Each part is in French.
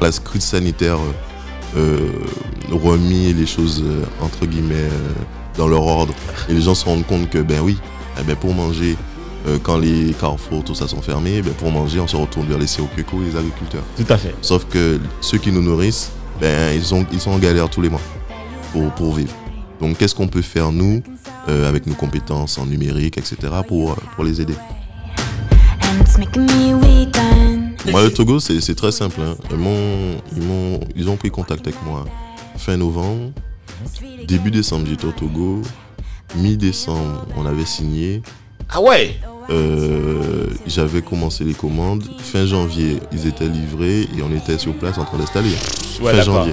La script sanitaire euh, remis les choses euh, entre guillemets euh, dans leur ordre et les gens se rendent compte que ben oui, eh ben, pour manger euh, quand les carrefours tout ça sont fermés, ben, pour manger on se retourne vers les COQECO et les agriculteurs. Tout à fait. Sauf que ceux qui nous nourrissent, ben ils, sont ils sont en galère tous les mois pour, pour vivre. Donc qu'est-ce qu'on peut faire nous euh, avec nos compétences en numérique, etc. pour, euh, pour les aider? Moi, le Togo, c'est très simple. hein. Ils, m'ont- ils, m'ont- ils ont pris contact avec moi fin novembre. Début décembre, j'étais au Togo. Mi-décembre, on avait signé. Ah ouais? Euh, J'avais commencé les commandes. Fin janvier, ils étaient livrés et on était sur place en train d'installer. Ouais, fin janvier.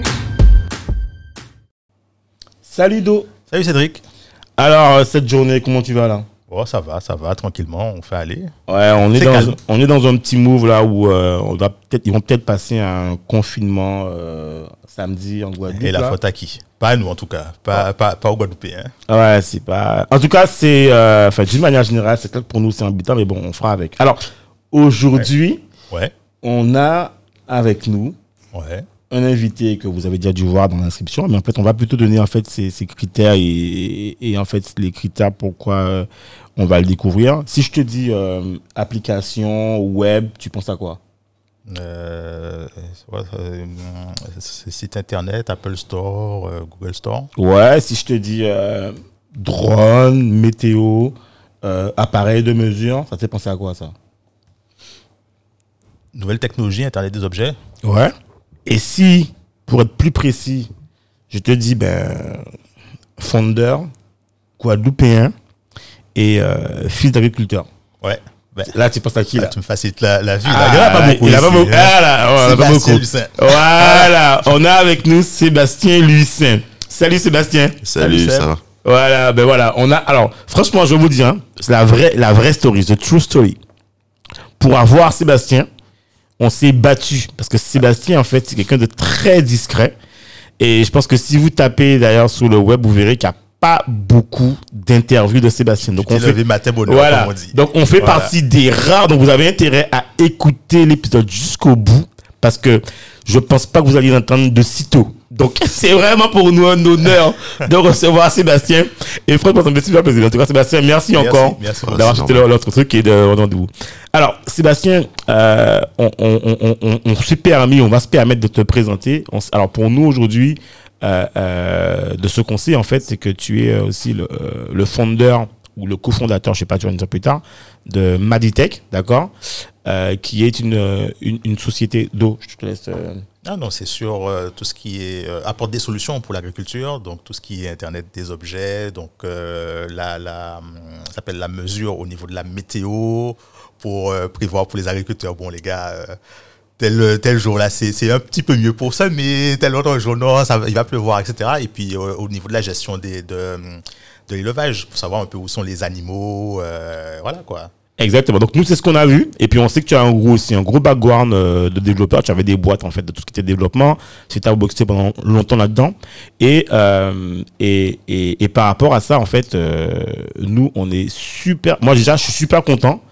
Salut Do. Salut Cédric. Alors, euh, cette journée, comment tu vas là? Oh, ça va, ça va, tranquillement, on fait aller. Ouais, on est, dans, calme. on est dans un petit move là où euh, on doit peut-être, ils vont peut-être passer un confinement euh, samedi en Guadeloupe. Et la là. faute à qui? Pas à nous en tout cas, pas, pas, pas au Guadeloupéen. Hein. Ouais, c'est pas. En tout cas, c'est. euh, Enfin, d'une manière générale, c'est clair que pour nous, c'est embêtant, mais bon, on fera avec. Alors, aujourd'hui, Ouais, on a avec nous ouais. Un invité que vous avez déjà dû voir dans l'inscription, mais en fait, on va plutôt donner en fait ses, ses critères et, et, et en fait les critères pourquoi euh, on va le découvrir. Si je te dis euh, application web, tu penses à quoi? Euh, site internet, Apple Store, euh, Google Store. Ouais, si je te dis drone, météo, appareil de mesure, ça te fait penser à quoi ça? Nouvelle technologie, Internet des objets. Ouais. Et si, pour être plus précis, je te dis, ben, fondeur, guadeloupéen et euh, fils d'agriculteur. Ouais. Ben, Là, tu penses à qui, là, là? tu me facilites la, la vie. Ah, là. Il y en a pas beaucoup. Il y en a pas ici, beaucoup. hein. Ah, là, ouais, il y en a pas beaucoup. Lucin. Voilà, on a avec nous Sébastien Lucin. Salut Sébastien. Salut, Seb. ça va? Voilà, ben voilà, on a. Alors, franchement, je vais vous dire, hein, c'est la vraie, la vraie story, the true story. Pour avoir Sébastien, on s'est battu parce que Sébastien, en fait, c'est quelqu'un de très discret. Et je pense que si vous tapez d'ailleurs sur le web, vous verrez qu'il n'y a pas beaucoup d'interviews de Sébastien. Donc, on fait, levé matin bonheur, voilà. comme on dit. Donc on fait Voilà. partie des rares. Donc vous avez intérêt à écouter l'épisode jusqu'au bout parce que je pense pas que vous allez l'entendre de sitôt. Donc c'est vraiment pour nous un honneur de recevoir Sébastien. Et me fait super plaisir. En tout cas, Sébastien, merci, Merci, encore d'avoir acheté l'autre truc et de rendez-vous. Alors, Sébastien, euh, on, on, on, on, on s'est permis, on va se permettre de te présenter. Alors pour nous aujourd'hui, euh, euh, de ce qu'on sait en fait, c'est que tu es aussi le, le fondeur ou le cofondateur, je sais pas, tu vas dire plus tard, de Maditech, d'accord, euh, qui est une, euh, une, une société d'eau. Je te laisse. euh, Ah non, c'est sur tout ce qui est apporte des solutions pour l'agriculture, donc tout ce qui est Internet des objets, donc la, la, hum, ça s'appelle la mesure au niveau de la météo pour prévoir pour les agriculteurs. Bon, les gars, tel, tel jour là, c'est un petit peu mieux pour ça, mais tel autre jour, non, ça, il va pleuvoir, etc. Et puis au niveau de la gestion des, de, hum, de l'élevage, pour savoir un peu où sont les animaux, euh, voilà quoi. Exactement. Donc nous c'est ce qu'on a vu et puis on sait que tu as un gros aussi un gros background euh, de développeur. Tu avais des boîtes en fait de tout ce qui était développement. Tu as boxé pendant longtemps là-dedans et, euh, et et et par rapport à ça en fait nous on est super. Moi déjà je suis super content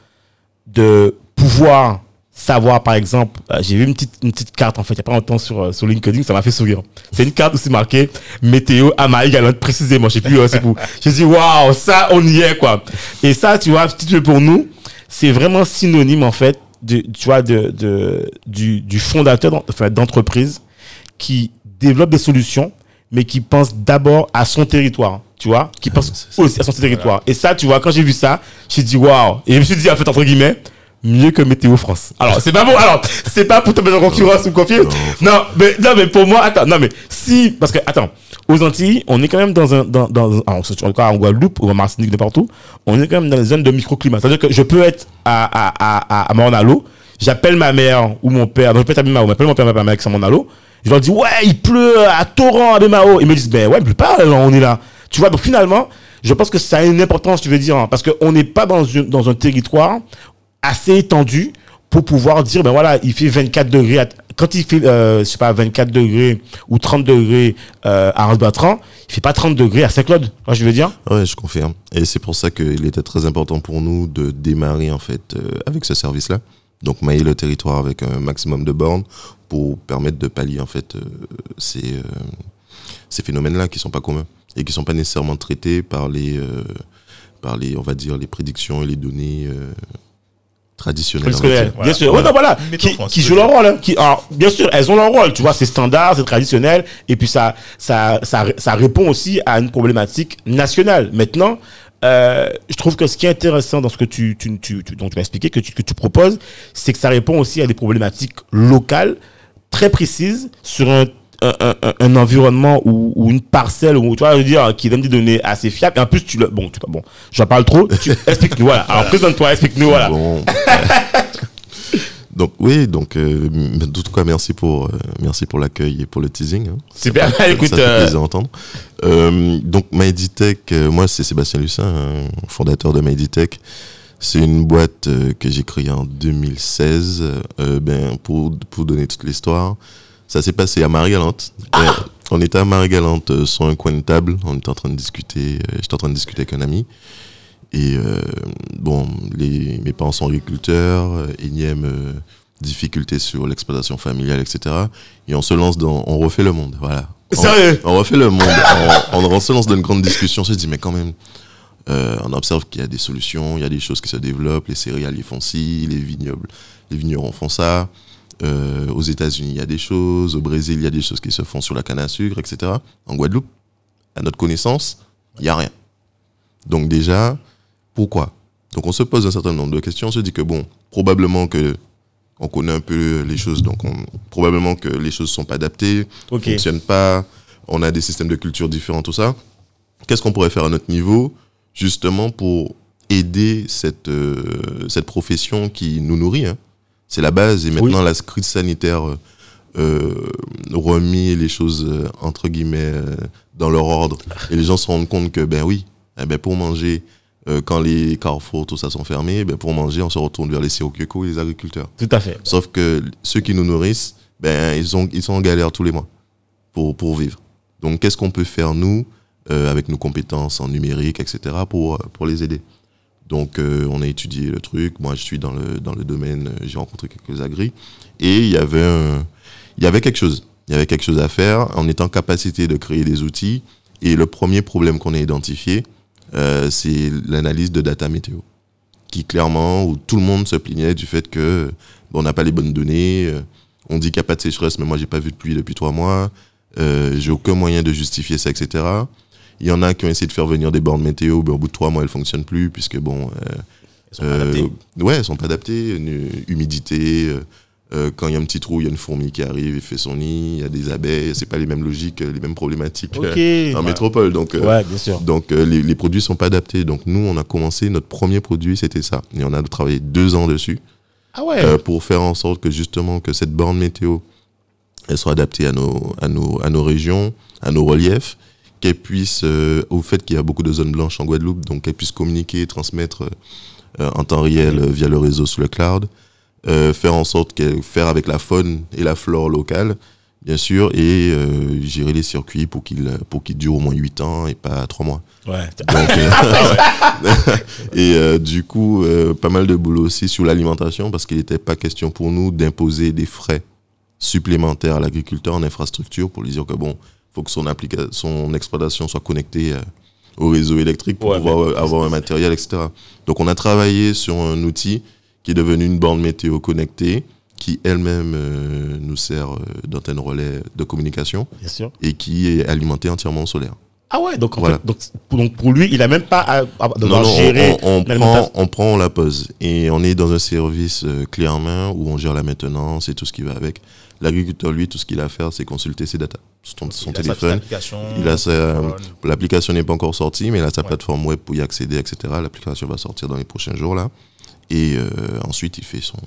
de pouvoir savoir par exemple euh, j'ai vu une petite une petite carte en fait il y a pas longtemps sur euh, sur LinkedIn ça m'a fait sourire. C'est une carte où c'est marqué météo à Marie-Galante précisément je sais plus euh, c'est où je dis waouh ça on y est quoi. Et ça tu vois si tu veux pour nous c'est vraiment synonyme en fait de tu vois de, de du, du fondateur d'entreprise qui développe des solutions mais qui pense d'abord à son territoire tu vois qui pense c'est ça. aussi à son territoire. Et ça tu vois quand j'ai vu ça j'ai dit waouh. Et je me suis dit en fait entre guillemets mieux que Météo France. Alors, c'est pas bon. Alors, c'est pas pour te mettre en concurrence ou confier. Non, mais, non, mais pour moi, attends, non, mais si, parce que, attends, aux Antilles, on est quand même dans un, dans, dans, alors, en tout cas, en Guadeloupe ou en Martinique, n'importe où, on est quand même dans une zone de microclimat. C'est-à-dire que je peux être à, à, à, à, Mornalo, j'appelle ma mère ou mon père, donc je peux être à Bemao, j'appelle mon père, ma mère qui sont à Mornalo, je leur dis, ouais, il pleut à torrent à Bemao. Ils me disent, ben ouais, il pleut pas, on est là. Tu vois, donc finalement, je pense que ça a une importance, tu veux dire, hein, parce qu'on n'est pas dans, une, dans un territoire assez étendu pour pouvoir dire, ben voilà, il fait 24 degrés. quand il fait, euh, je sais pas, 24 degrés ou 30 degrés euh, à Rasbatran, il fait pas 30 degrés à Saint-Claude. Vois, je veux dire? Ouais, je confirme. Et c'est pour ça qu'il était très important pour nous de démarrer en fait euh, avec ce service-là. Donc mailler le territoire avec un maximum de bornes pour permettre de pallier en fait euh, ces, ces phénomènes-là qui sont pas communs et qui sont pas nécessairement traités par les par les on va dire les prédictions et les données traditionnelles. on va Traditionnel, dire. Voilà. bien sûr. Voilà. Ouais, non, voilà. Qui, France, qui jouent leur rôle. hein. Qui, alors, bien sûr, elles ont leur rôle. Tu vois, c'est standard, c'est traditionnel. Et puis, ça, ça, ça, ça répond aussi à une problématique nationale. Maintenant, euh, je trouve que ce qui est intéressant dans ce que tu, tu, tu, tu- dont tu m'as expliqué, que tu, que tu proposes, c'est que ça répond aussi à des problématiques locales très précises sur un un, un- un- un environnement ou, ou une parcelle ou tu vois je veux dire qui donne des données assez fiables et en plus tu le bon tu bon j'en parle trop tu explique-nous voilà alors présente-toi explique-nous voilà Bon. donc oui, donc euh, en tout cas merci pour euh, merci pour l'accueil et pour le teasing. hein. super Ça écoute fait euh, plaisir à entendre. Euh, donc MyDtech, euh, moi c'est Sébastien Lucin, hein, fondateur de MyDtech. C'est une boîte euh, que j'ai créée en 2016. Euh, ben pour pour donner toute l'histoire, ça s'est passé à Marie-Galante. Euh, on était à Marie-Galante euh, sur un coin de table. On était en train de discuter. euh, J'étais en train de discuter avec un ami. Et euh, bon, les, mes parents sont agriculteurs, euh, énième euh, difficulté sur l'exploitation familiale, etc. Et on se lance dans, on refait le monde, voilà. On- Sérieux? on, refait le monde. on, on se lance dans une grande discussion. On se dit, mais quand même, euh, on observe qu'il y a des solutions, il y a des choses qui se développent. Les céréaliers font ci, les vignobles, les vignerons font ça. Euh, aux États-Unis, il y a des choses. Au Brésil, il y a des choses qui se font sur la canne à sucre, etc. En Guadeloupe, à notre connaissance, il n'y a rien. Donc déjà, pourquoi? Donc on se pose un certain nombre de questions. On se dit que bon, probablement que on connaît un peu les choses, donc on, probablement que les choses sont pas adaptées, ok fonctionnent pas. On a des systèmes de culture différents, tout ça. Qu'est-ce qu'on pourrait faire à notre niveau, justement, pour aider cette, euh, cette profession qui nous nourrit hein? C'est la base. Et maintenant, la crise sanitaire euh, euh, remis les choses, euh, entre guillemets, euh, dans leur ordre. Et les gens se rendent compte que, ben oui, eh ben pour manger, euh, quand les carrefours, tout ça sont fermés, ben pour manger, on se retourne vers les Sirokeko et les agriculteurs. tout à fait Sauf que ceux qui nous nourrissent, ben, ils, ont, ils sont en galère tous les mois pour, pour vivre. Donc, qu'est-ce qu'on peut faire, nous, euh, avec nos compétences en numérique, etc., pour, pour les aider? Donc, euh, on a étudié le truc. Moi, je suis dans le, dans le domaine, euh, j'ai rencontré quelques agris. Et il y avait un- il y avait quelque chose. Il y avait quelque chose à faire. On est en capacité de créer des outils. Et le premier problème qu'on a identifié, euh, c'est l'analyse de data météo qui clairement, où tout le monde se plaignait du fait que bon, on n'a pas les bonnes données, on dit qu'il n'y a pas de sécheresse, mais moi j'ai pas vu de pluie depuis trois mois, j'ai aucun moyen de justifier ça, etc. Il y en a qui ont essayé de faire venir des bornes météo, mais au bout de trois mois elles fonctionnent plus, puisque bon, euh, Ils sont pas euh, adaptés. ouais, elles sont pas adaptées, une humidité, euh, euh, quand il y a un petit trou, il y a une fourmi qui arrive et fait son nid, il y a des abeilles, c'est pas les mêmes logiques, les mêmes problématiques ok euh, en métropole, donc. ouais bien sûr donc euh, les, les produits sont pas adaptés. Donc nous, on a commencé, notre premier produit, c'était ça. Et on a travaillé deux ans dessus ah ouais pour faire en sorte que justement que cette borne météo, elle soit adaptée à nos, à nos, à nos régions, à nos reliefs, qu'elle puisse, euh, au fait qu'il y a beaucoup de zones blanches en Guadeloupe, donc qu'elle puisse communiquer, transmettre euh, en temps réel euh, via le réseau sous le cloud, faire en sorte qu'elle faire avec la faune et la flore locale, bien sûr, et gérer les circuits pour qu'ils pour qu'ils durent au moins 8 ans et pas 3 mois. ouais Donc, et du coup, pas mal de boulot aussi sur l'alimentation parce qu'il n'était pas question pour nous d'imposer des frais supplémentaires à l'agriculteur en infrastructure pour lui dire que bon, faut que son, son exploitation soit connectée euh, au réseau électrique pour Ouais, pouvoir euh, avoir un matériel, etc. Donc on a travaillé sur un outil qui est devenu une borne météo connectée qui elle-même euh, nous sert euh, d'antenne relais de communication bien sûr et qui est alimentée entièrement au solaire. Ah ouais, donc en Voilà. fait, donc, pour- donc pour lui, il a même pas à, à Non, devoir non, gérer on, on, on l'alimentation. prend, on prend, on la pose. Et on est dans un service euh, clé en main où on gère la maintenance et tout ce qui va avec. L'agriculteur, lui, tout ce qu'il a à faire, c'est consulter ses datas. Son, Il téléphone. application, Il a sa, téléphone. l'application n'est pas encore sortie, mais il a sa Ouais. plateforme web pour y accéder, etc. L'application va sortir dans les prochains jours là. Et euh, ensuite, il fait son,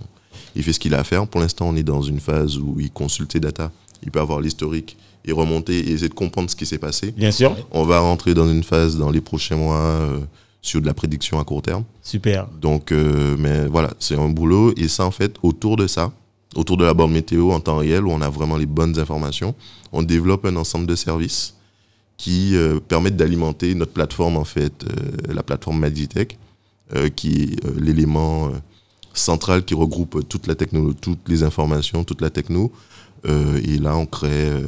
il fait ce qu'il a à faire. Pour l'instant, on est dans une phase où il consulte ses data. Il peut avoir l'historique et remonter et essayer de comprendre ce qui s'est passé. Bien sûr. On va rentrer dans une phase dans les prochains mois euh, sur de la prédiction à court terme. Super. Donc, euh, mais voilà, c'est un boulot. Et ça, en fait, autour de ça, autour de la borne météo en temps réel, où on a vraiment les bonnes informations, on développe un ensemble de services qui euh, permettent d'alimenter notre plateforme, en fait, euh, la plateforme Magitech, euh, qui est euh, l'élément euh, central qui regroupe toute la techno, toutes les informations, toute la techno. Euh, et là, on crée, euh,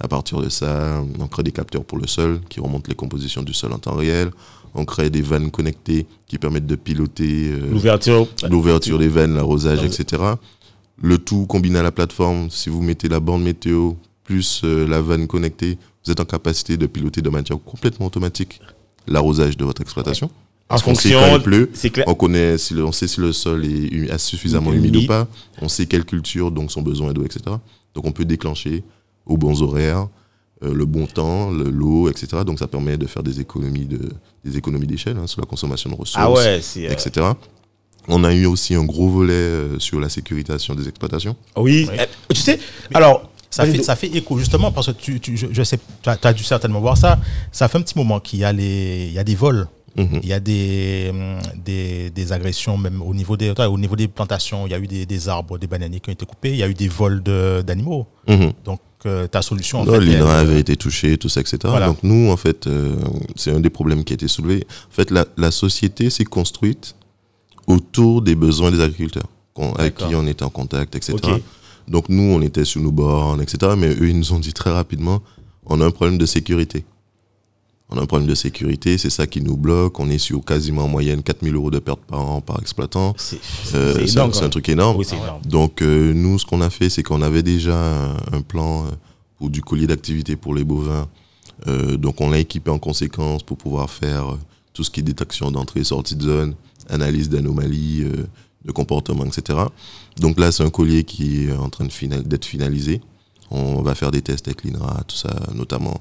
à partir de ça, on crée des capteurs pour le sol qui remontent les compositions du sol en temps réel. On crée des vannes connectées qui permettent de piloter euh, L'ouverture. l'ouverture des veines, l'arrosage, etc. Le tout combiné à la plateforme, si vous mettez la bande météo plus euh, la vanne connectée, vous êtes en capacité de piloter de manière complètement automatique l'arrosage de votre exploitation. En Parce qu'on sait fonction. quand il pleut, clair. on connaît si le, on sait si le sol est suffisamment humide ou pas, on sait quelle culture, donc son besoin d'eau, etc. Donc on peut déclencher aux bons horaires, euh, le bon temps, le- l'eau, etc. Donc ça permet de faire des économies de des économies d'échelle hein, sur la consommation de ressources Ah ouais, euh, etc. On a eu aussi un gros volet euh, sur la sécurisation des exploitations. Oui. Oui. euh, Tu sais, alors. Ça fait, ça fait écho justement parce que tu, tu- je, je sais, tu as, tu as dû certainement voir ça. Ça fait un petit moment qu'il y a les, il y a des vols, Mhm. il y a des, hum, des, des agressions même au niveau des, au niveau des plantations. Il y a eu des, des arbres, des bananiers qui ont été coupés. Il y a eu des vols de- d'animaux. Mhm. Donc euh, ta solution en Non, fait, elle- avait été touché, tout ça, etc. Voilà. Donc nous, en fait, euh, c'est un des problèmes qui a été soulevé. En fait, la, la société s'est construite autour des besoins des agriculteurs, avec qui on était en contact, etc. Donc nous, on était sur nos bornes, etc. Mais eux, ils nous ont dit très rapidement, on a un problème de sécurité. On a un problème de sécurité, c'est ça qui nous bloque. On est sur quasiment en moyenne 4000 euros de pertes par an par exploitant. C'est Euh, un, un truc énorme. Oui, c'est énorme. Donc euh, nous, ce qu'on a fait, c'est qu'on avait déjà un, un plan euh, pour du collier d'activité pour les bovins. Euh, donc on l'a équipé en conséquence pour pouvoir faire tout ce qui est détection d'entrée et sortie de zone, analyse d'anomalies, euh, de comportement, etc. Donc là, c'est un collier qui est en train de final- d'être finalisé. On va faire des tests avec l'INRA, tout ça, notamment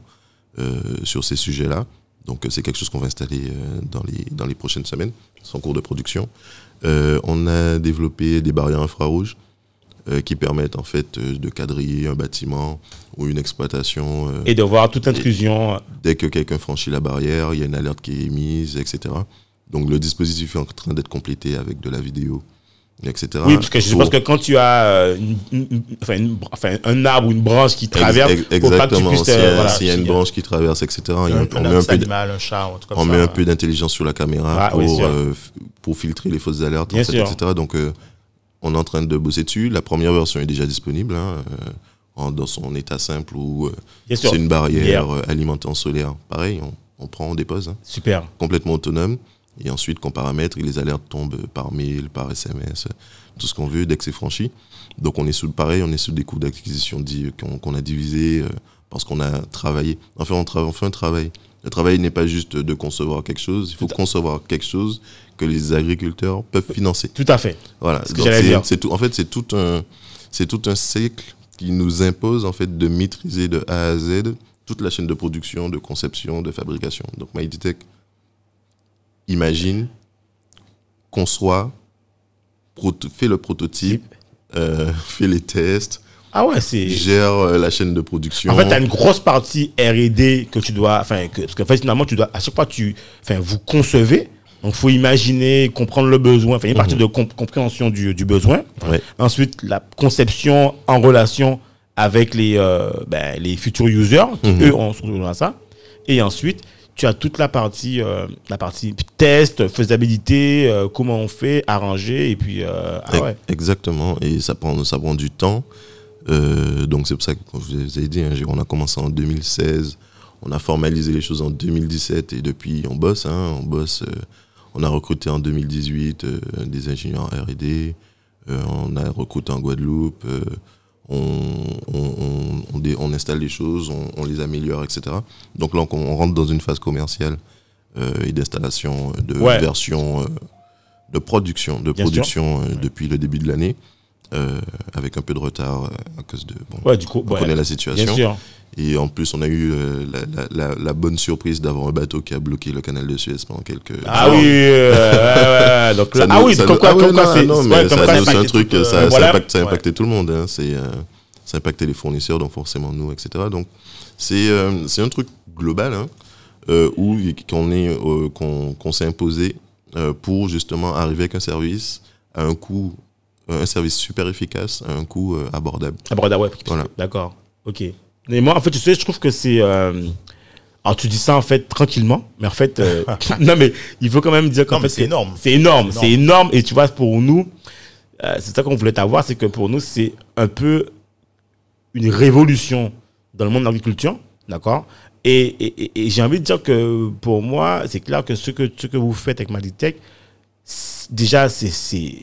euh, sur ces sujets-là. Donc euh, c'est quelque chose qu'on va installer euh, dans, les, dans les prochaines semaines. C'est en cours de production. Euh, on a développé des barrières infrarouges euh, qui permettent en fait de quadriller un bâtiment ou une exploitation. Et de voir toute intrusion. dès que quelqu'un franchit la barrière, il y a une alerte qui est émise, etc. Donc le dispositif est en train d'être complété avec de la vidéo, etc. Oui, parce que je pense que quand tu as euh, une- une- une- enfin, une- enfin, un arbre ou une branche qui traverse, Ex- exactement. S'il y a, voilà, y a une branche qui traverse, etc. un, on met un peu d- animal, un chat, un truc comme on ça. met un peu d'intelligence sur la caméra Ah, pour, euh, pour filtrer les fausses alertes, en fait, etc. Donc, euh, on est en train de bosser dessus. La première version est déjà disponible hein, euh, en- dans son état simple sûr. c'est une barrière alimentée en solaire. Pareil, on, on prend, on dépose, hein, Super. complètement autonome. Et ensuite, qu'on paramètre, et les alertes tombent par mail, par SMS, tout ce qu'on veut dès que c'est franchi. Donc, on est sous pareil, on est sous des coûts d'acquisition qu'on a divisés euh, parce qu'on a travaillé. Enfin, on, tra- on fait un travail. Le travail n'est pas juste de concevoir quelque chose, il faut concevoir quelque chose que les agriculteurs peuvent financer. Tout à fait. Voilà. C'est tout. En fait, c'est tout un, c'est tout un cycle qui nous impose en fait de maîtriser de A à Z toute la chaîne de production, de conception, de fabrication. Donc, MyDtech imagine, conçoit, fait le prototype, euh, fait les tests, Ah ouais, c'est. gère euh, la chaîne de production. En fait, tu as une grosse partie R&D que tu dois, enfin, que, parce qu'en fait, finalement, tu dois, à chaque fois, tu, vous concevez. Donc, faut imaginer, comprendre le besoin. Enfin, il y a une partie de comp- compréhension du, du besoin. Ouais. Ensuite, la conception en relation avec les, euh, ben, les futurs users, qui Mhm. eux ont ça. Et ensuite, tu as toute la partie, euh, la partie test, faisabilité, euh, comment on fait, arranger, et puis, euh, ah ouais. Exactement, et ça prend, ça prend du temps. Donc c'est pour ça que, je vous ai dit, hein, on a commencé en 2016, on a formalisé les choses en 2017, et depuis on bosse, hein, on bosse. on a recruté en 2018 euh, des ingénieurs R&D, on a recruté en Guadeloupe, on, on- on- on dé- on installe les choses, on, on les améliore, etc. Donc là, on, rentre dans une phase commerciale euh, et d'installation de Ouais. version, euh, de production, de Bien production euh, depuis le début de l'année, euh, avec un peu de retard euh, à cause de. Bon, Ouais, du coup, on ouais, connaît la bien situation. sûr. Et en plus, on a eu euh, la, la- la- la bonne surprise d'avoir un bateau qui a bloqué le canal de Suez pendant quelques Ah jours. oui, euh, donc là, ah nous- oui, comme nous- quoi, ah comme quoi c'est, ouais, un truc, ça, ça impacte, ça a impacté tout le monde. hein. C'est, ça a impacté les fournisseurs, donc forcément nous, etc. Donc c'est, c'est un truc global hein, où qu'on est, qu'on, qu'on s'est imposé pour justement arriver avec un service à un coût, un service super efficace à un coût euh, abordable. Bon, ouais, Voilà. D'accord. Ok. Mais moi, en fait, tu sais, je trouve que c'est. euh, Alors, tu dis ça en fait tranquillement, mais en fait, euh, non, mais il faut quand même dire qu'en fait, c'est énorme. C'est énorme, C'est énorme. Et tu vois, pour nous, euh, c'est ça qu'on voulait avoir, c'est que pour nous, c'est un peu une révolution dans le monde de l'agriculture, d'accord? Et, et- et- et j'ai envie de dire que pour moi, c'est clair que ce que, ce que vous faites avec Maditech, c'est- déjà, c'est,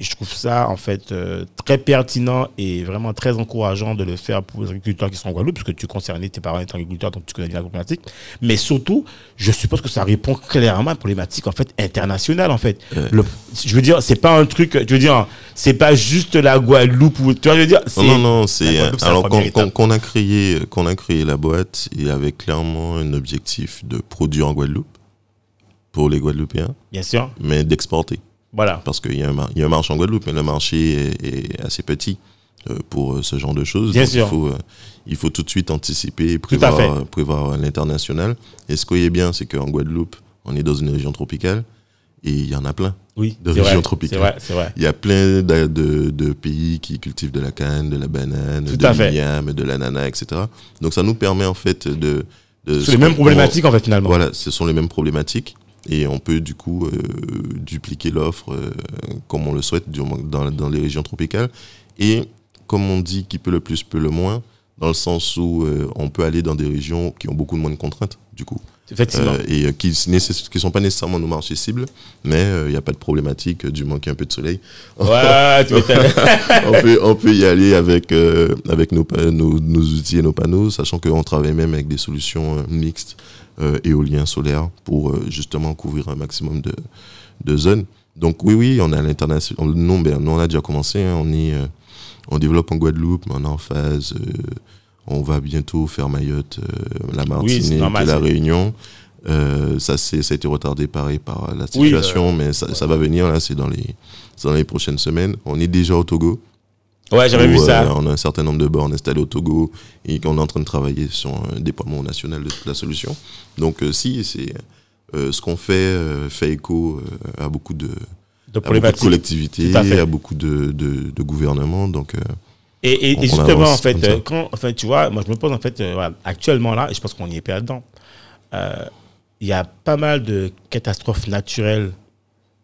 je trouve ça en fait euh, très pertinent et vraiment très encourageant de le faire pour les agriculteurs qui sont en Guadeloupe, parce que tu es concerné, tes parents étant agriculteurs, donc tu connais bien la problématique. Mais surtout, je suppose que ça répond clairement à une problématique en fait internationale en fait. Le- je veux dire, c'est pas un truc, je veux dire, c'est pas juste la Guadeloupe ou tu vois, je veux dire, c'est Non, non, non, c'est alors qu'on, a créé, qu'on a créé la boîte, il y avait clairement un objectif de produire en Guadeloupe pour les Guadeloupéens, bien sûr, mais d'exporter. Voilà. parce qu'il y, a un mar- il y a un marché en Guadeloupe, mais le marché est, est assez petit euh, pour euh, ce genre de choses. Bien Donc, sûr. Il faut, euh, il faut tout de suite anticiper prévoir, prévoir l'international. Et ce qui est bien, c'est qu'en Guadeloupe, on est dans une région tropicale et il y en a plein. Oui, De c'est région vrai, tropicale. C'est vrai, vrai. Il y a plein de, de- de pays qui cultivent de la canne, de la banane, Tout de l'igname, de l'ananas, etc. Donc ça nous permet en fait de... de C'est les mêmes problématiques en fait finalement. voilà, ce sont les mêmes problématiques et on peut du coup euh, dupliquer l'offre euh, comme on le souhaite dans, dans les régions tropicales. Et comme on dit, qui peut le plus peut le moins, dans le sens où euh, on peut aller dans des régions qui ont beaucoup moins de contraintes du coup Effectivement. Et qui ne sont pas nécessairement nos marchés cibles, mais il n'y a pas de problématique du manque un peu de soleil. Ouais, tu on, peut, on peut y aller avec, avec nos, nos, nos outils et nos panneaux, sachant qu'on travaille même avec des solutions mixtes euh, éoliens solaires pour euh, justement couvrir un maximum de, de zones. Donc oui, oui, on est à l'international. Non, ben, nous, on a déjà commencé. hein. on, est, euh, on développe en Guadeloupe, mais on est en phase. euh, on va bientôt faire Mayotte, euh, la Martinique et la Réunion. Euh, ça, c'est, ça a été retardé pareil par la situation, mais ça, ça va venir là, c'est dans les, c'est dans les prochaines semaines. On est déjà au Togo. Ouais, j'avais vu euh, ça. on a un certain nombre de bornes installées au Togo et qu'on est en train de travailler sur un déploiement national de toute la solution. Donc, euh, si, c'est euh, ce qu'on fait euh, fait écho euh, à beaucoup de, De à beaucoup de problématiques. collectivités, à à, beaucoup de, gouvernements. Donc, euh, Et, justement, en fait, euh, quand, enfin, tu vois, moi je me pose en fait, euh, voilà, actuellement là, et je pense qu'on y est pas là-dedans, euh, il y a pas mal de catastrophes naturelles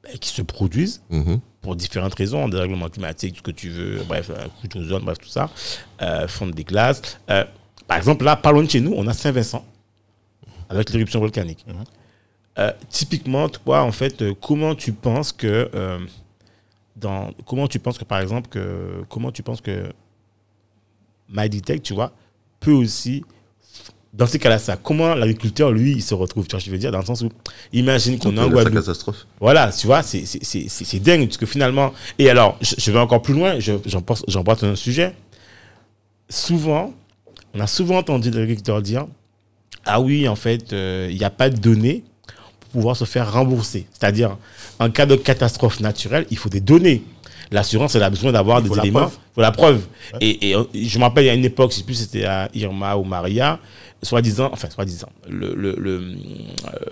euh, qui se produisent mhm. Pour différentes raisons, dérèglement climatique, tout ce que tu veux, bref, euh, couche d'ozone, bref, tout ça, euh, fonte des glaces. Euh, par exemple, là, pas loin de chez nous, on a Saint-Vincent, avec l'éruption volcanique. Mhm. Euh, typiquement, toi, en fait, euh, comment tu penses que, euh, dans, comment tu penses que, par exemple, que, comment tu penses que MyDetect, tu vois, peut aussi, dans ces cas-là, ça, comment l'agriculteur, lui, il se retrouve, tu vois, je veux dire, dans le sens où, imagine qu'on en Sa Guadeloupe. catastrophe. Voilà, tu vois, c'est- dingue, parce que finalement... Et alors, je, je vais encore plus loin, je- pense- j'embrasse un sujet. Souvent, on a souvent entendu des agriculteurs dire, ah oui, en fait, euh, il n'y a pas de données pour pouvoir se faire rembourser. C'est-à-dire, en cas de catastrophe naturelle, il faut des données. L'assurance, elle a besoin d'avoir des éléments. Il faut la preuve. Et, et, euh, je me rappelle, il y a une époque, je ne sais plus si c'était à Irma ou Maria, soi-disant, enfin, soi-disant, le, le, le,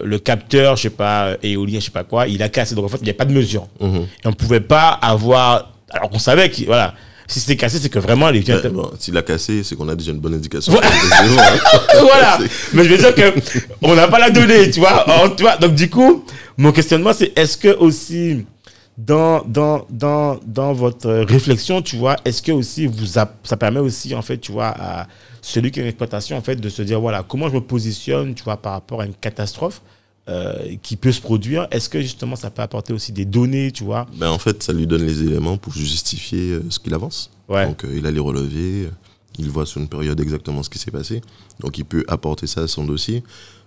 le capteur, je sais pas, éolien, je sais pas quoi, il a cassé. Donc, en fait, il n'y a pas de mesure. Mhm. Et on ne pouvait pas avoir. Alors qu'on savait que, voilà, si c'était cassé, c'est que vraiment les. Ben, bon, S'il a cassé, c'est qu'on a déjà une bonne indication. Voilà. voilà. Mais je veux dire que on n'a pas la donnée, tu vois. On- tu vois. Donc du coup, mon questionnement c'est est-ce que aussi dans dans dans dans votre réflexion, tu vois, est-ce que aussi vous a- ça permet aussi en fait, tu vois, à celui qui est en exploitation en fait de se dire voilà comment je me positionne, tu vois, par rapport à une catastrophe euh, qui peut se produire. Est-ce que justement ça peut apporter aussi des données, tu vois? Ben, en fait, ça lui donne les éléments pour justifier euh, ce qu'il avance. Ouais. Donc, euh, il a les relevés, il voit sur une période exactement ce qui s'est passé. Donc il peut apporter ça à son dossier.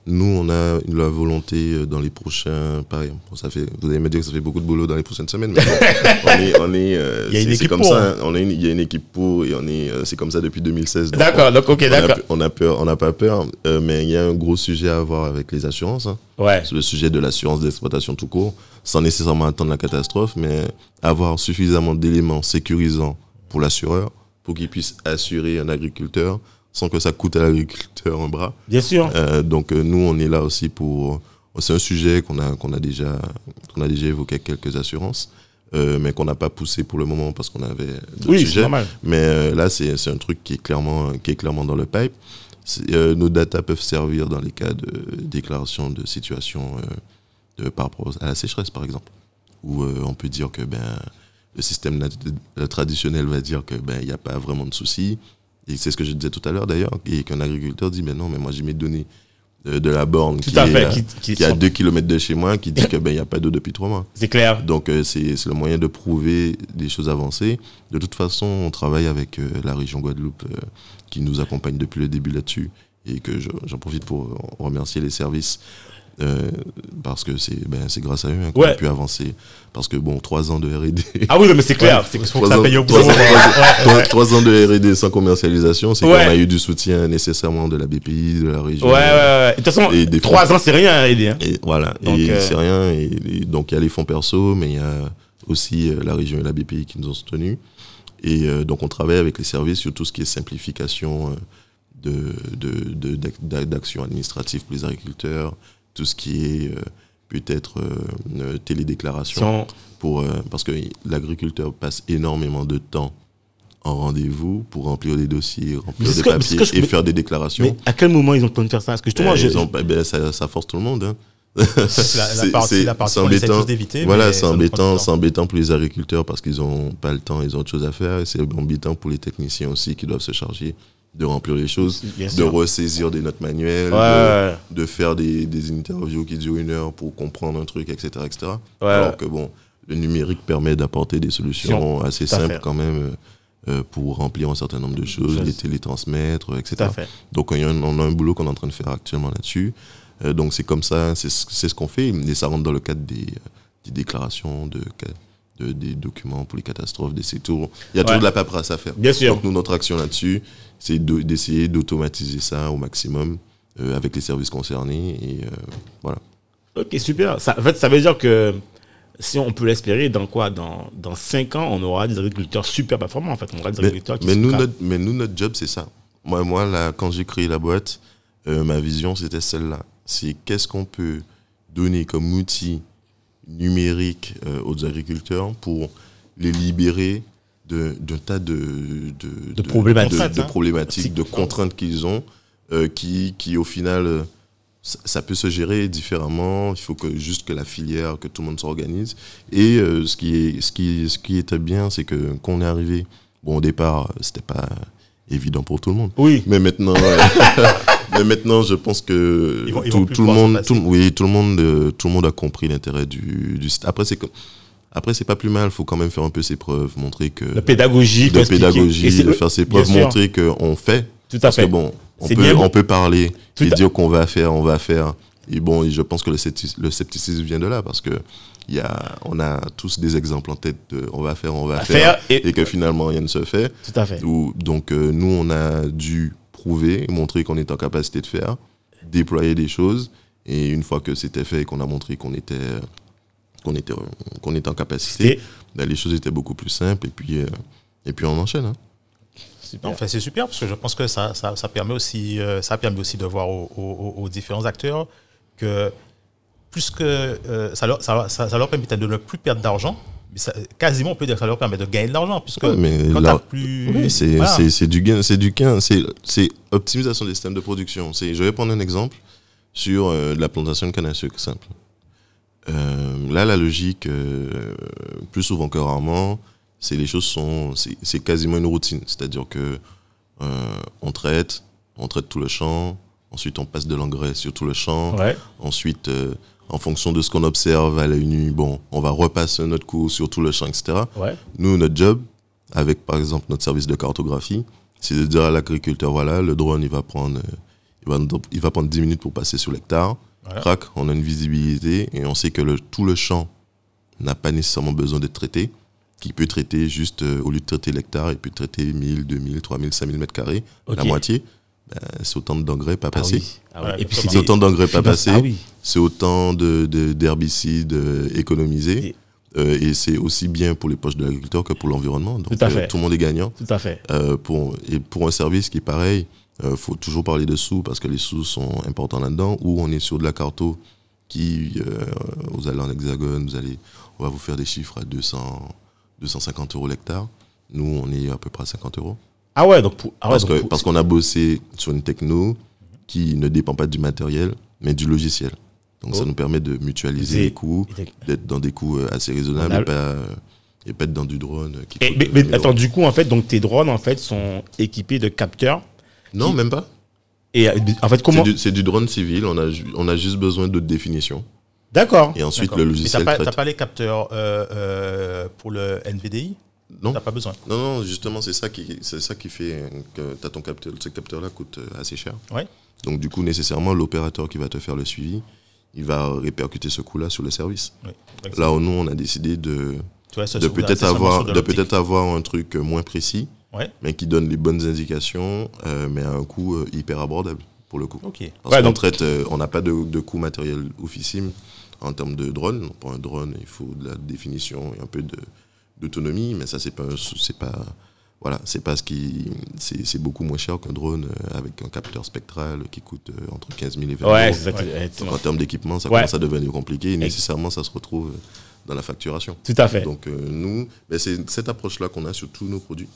Nous, on a la volonté euh, dans les prochains. Pareil, bon, ça fait, vous allez me dire que ça fait beaucoup de boulot dans les prochaines semaines, mais bon, on est. On est euh, Il y a une équipe comme pour, ça, hein. on une- il y a une équipe pour et on est, euh, c'est comme ça depuis 2016. donc D'accord, donc ok, d'accord. on a peur, on n'a pas peur, euh, mais il y a un gros sujet à avoir avec les assurances. hein. Ouais. C'est le sujet de l'assurance d'exploitation tout court, sans nécessairement attendre la catastrophe, mais avoir suffisamment d'éléments sécurisants pour l'assureur, pour qu'il puisse assurer un agriculteur sans que ça coûte à l'agriculteur un bras. Bien sûr. Euh, donc euh, nous, on est là aussi pour... C'est un sujet qu'on a, qu'on a, déjà, qu'on a déjà évoqué avec quelques assurances, euh, mais qu'on n'a pas poussé pour le moment parce qu'on avait d'autres Oui, sujets. normal. Mais euh, là, c'est c'est un truc qui est clairement, qui est clairement dans le pipe. Euh, nos data peuvent servir dans les cas de déclaration de situation euh, de, par rapport à la sécheresse, par exemple. Où euh, on peut dire que ben, le système euh, traditionnel va dire que ben il n'y a pas vraiment de souci. Et c'est ce que je disais tout à l'heure d'ailleurs. Et qu'un agriculteur dit, ben non, mais moi j'ai mes données de, de la borne Tout qui, à est, fait. à- qui- est à sont- 2 km de chez moi qui dit que ben n'y a pas d'eau depuis trois mois. C'est clair. Donc euh, c'est le moyen de prouver des choses avancées. De toute façon, on travaille avec euh, la région Guadeloupe euh, qui nous accompagne depuis le début là-dessus et que je- j'en profite pour remercier les services euh, parce que c'est ben, grâce à eux hein, qu'on a pu avancer. Parce que bon, trois ans de R&D. Ah oui, mais c'est clair. C'est- que ça ans, paye au bout. trois ans- Ouais, trois- trois ans de R&D sans commercialisation, c'est Ouais. qu'on a eu du soutien nécessairement de la BPI, de la région. Ouais, ouais, ouais. De toute façon, Et des ans, c'est rien à aider. hein. Et voilà, Donc, et euh, c'est rien. Et, et donc il y a les fonds perso, mais il y a aussi euh, la région et la BPI qui nous ont soutenus. Et donc on travaille avec les services sur tout ce qui est simplification euh, de, de, de- administratives pour les agriculteurs, tout ce qui est euh, peut-être euh, euh, télédéclaration, Sans- pour, parce que l'agriculteur passe énormément de temps en rendez-vous pour remplir des dossiers, remplir des papiers et faire des déclarations. Mais à quel moment ils ont le temps de faire ça? Parce que justement, Euh, je- ont- ben, ça, ça force tout le monde. hein. C'est la- partie- la embêtant. d'éviter, Voilà, c'est embêtant, c'est embêtant pour les agriculteurs parce qu'ils n'ont pas le temps, ils ont autre chose à faire. Et c'est embêtant pour les techniciens aussi qui doivent se charger de remplir les choses, Bien de sûr. ressaisir des notes manuelles, Ouais, de, faire des, des interviews qui durent une heure pour comprendre un truc, etc. etc. Ouais. Alors que bon, le numérique permet d'apporter des solutions assez simples quand même euh, pour remplir un certain nombre de choses, les télétransmettre, etc. Donc a un- on a un boulot qu'on est en train de faire actuellement là-dessus. Euh, donc c'est comme ça, c'est ce qu'on fait, et ça rentre dans le cadre des, euh, des déclarations, de, de- des documents pour les catastrophes, des sétours. Il y a Ouais. toujours de la paperasse à faire. Bien sûr. Donc nous, notre action là-dessus, c'est de- d'essayer d'automatiser ça au maximum euh, avec les services concernés. Et euh, voilà. Ok, super. Ça, en fait, ça veut dire que si on peut l'espérer, dans quoi? Dans, dans 5 ans, on aura des agriculteurs super performants. En fait, on aura des Mais, agriculteurs qui mais nous, notre, mais nous, notre job, c'est ça. Moi, moi là, quand j'ai créé la boîte, euh, ma vision, c'était celle-là. C'est qu'est-ce qu'on peut donner comme outil numérique euh, aux agriculteurs pour les libérer de- d'un tas de, de, De problématiques, de, de hein. problématiques, de contraintes qu'ils ont, euh, qui, qui au final, euh, ça, ça peut se gérer différemment. Il faut que juste que la filière, que tout le monde s'organise. Et euh, ce, qui est, ce, qui, ce qui était bien, c'est que quand on est arrivé, bon, au départ, c'était pas évident pour tout le monde. Oui. Mais maintenant, euh, mais maintenant, je pense que vont- tout, le monde, tout, oui, tout le monde, euh, tout le monde a compris l'intérêt du, du. Après, c'est comme, après, c'est pas plus mal. Il faut quand même faire un peu ses preuves, montrer que La pédagogie. Et pédagogie, de faire ses preuves, montrer qu'on fait. Tout à Parce que fait. bon, on peut, bien. on peut parler Tout et dire qu'on va faire, on va faire. Et bon, et je pense que le scepticisme, le scepticisme vient de là parce que y a, on a tous des exemples en tête de on va faire, on va À faire, et- et que finalement rien ne se fait. Tout à fait. Donc euh, nous, on a dû prouver, montrer qu'on est en capacité de faire, déployer des choses. Et une fois que c'était fait et qu'on a montré qu'on était, qu'on était, qu'on était en capacité, ben, les choses étaient beaucoup plus simples. Et puis, euh, et puis on enchaîne. hein. super. Enfin, c'est super parce que je pense que ça, ça, ça permet aussi, euh, ça permet aussi de voir aux, aux- aux différents acteurs que plus que euh, ça, leur, ça, ça- leur permet de ne plus perdre d'argent, ça- quasiment on peut dire que ça leur permet de gagner de l'argent puisque Ouais, mais quand là- t'as plus, Oui, c'est Voilà. du gain, c'est du gain, c'est c'est optimisation des systèmes de production. C'est, je vais prendre un exemple sur euh, de la plantation de canne à sucre simple. Euh, là, la logique, euh, plus souvent que rarement, c'est les choses sont, c'est quasiment une routine. C'est-à-dire que on traite, on traite tout le champ, ensuite on passe de l'engrais sur tout le champ, Ouais. Ensuite, en fonction de ce qu'on observe à la nuit, bon, on va repasser notre coup sur tout le champ, etc. Ouais. Nous, notre job, avec par exemple notre service de cartographie, c'est de dire à l'agriculteur, voilà, le drone, il va prendre, il va, il va prendre 10 minutes pour passer sur l'hectare. Crac, on a une visibilité et on sait que le, tout le champ n'a pas nécessairement besoin d'être traité, qu'il peut traiter juste, euh, au lieu de traiter l'hectare, il peut traiter 1000, 2000, 3000, 5000 mètres carrés, la moitié. C'est autant d'engrais pas Ah passés. oui. Ah oui. Ouais, Et puis exactement. C'est autant d'engrais pas passés. Ah oui. C'est autant de- de- d'herbicides euh, économisés. Et- Euh, Et, c'est aussi bien pour les poches de l'agriculteur que pour l'environnement. Donc Tout à euh, fait. tout le monde est gagnant. Tout à fait. Euh, pour, et pour un service qui est pareil, il faut toujours parler de sous parce que les sous sont importants là-dedans. Ou on est sur de la carto qui, euh, vous allez en hexagone, vous allez, on va vous faire des chiffres à 200, 250 euros l'hectare. Nous, on est à peu près à 50 euros. Ah ouais, donc pour- ah ouais, Parce donc que- pour- parce qu'on a bossé sur une techno qui ne dépend pas du matériel, mais du logiciel. Donc Oh. ça nous permet de mutualiser les coûts, d'être dans des coûts euh, assez raisonnables et pas, euh, et pas être dans du drone euh, qui Et- coûte, mais, mais 1000 attends, euros. du coup, en fait, donc tes drones, en fait, sont équipés de capteurs. Non, qui- même pas. Et en fait, comment C'est du, drone civil, on a, on a juste besoin de définition. D'accord. Et ensuite, le Mais t'as logiciel pas, pas les capteurs euh, euh, pour le NVDI Non, T'as pas besoin. non, non, justement, c'est ça qui, c'est ça qui fait que t'as ton capteur. Ce capteur-là coûte euh, assez cher. Ouais. Donc, du coup, nécessairement, l'opérateur qui va te faire le suivi, il va répercuter ce coût-là sur le service. Oui. Là où nous, on a décidé de, vois, de peut-être avoir, de de peut-être avoir un truc euh, moins précis, Ouais. mais qui donne les bonnes indications, euh, mais à un coût hyper abordable pour le coup. Ok. Parce Ouais, qu'on donc- traite, euh, on n'a pas de, de coût matériel oufissime en termes de drone. Pour un drone, il faut de la définition et un peu de- d'autonomie, mais ça c'est pas, un sou- c'est pas, voilà, c'est pas ce qui, c'est beaucoup moins cher qu'un drone euh, avec un capteur spectral qui coûte euh, entre 15 000 et 20 000 Ouais, euros. Ouais. Donc en termes d'équipement, ça Ouais. commence à devenir compliqué et nécessairement ça se retrouve dans la facturation. Tout à fait. Donc euh, nous, ben, c'est cette approche-là qu'on a sur tous nos produits.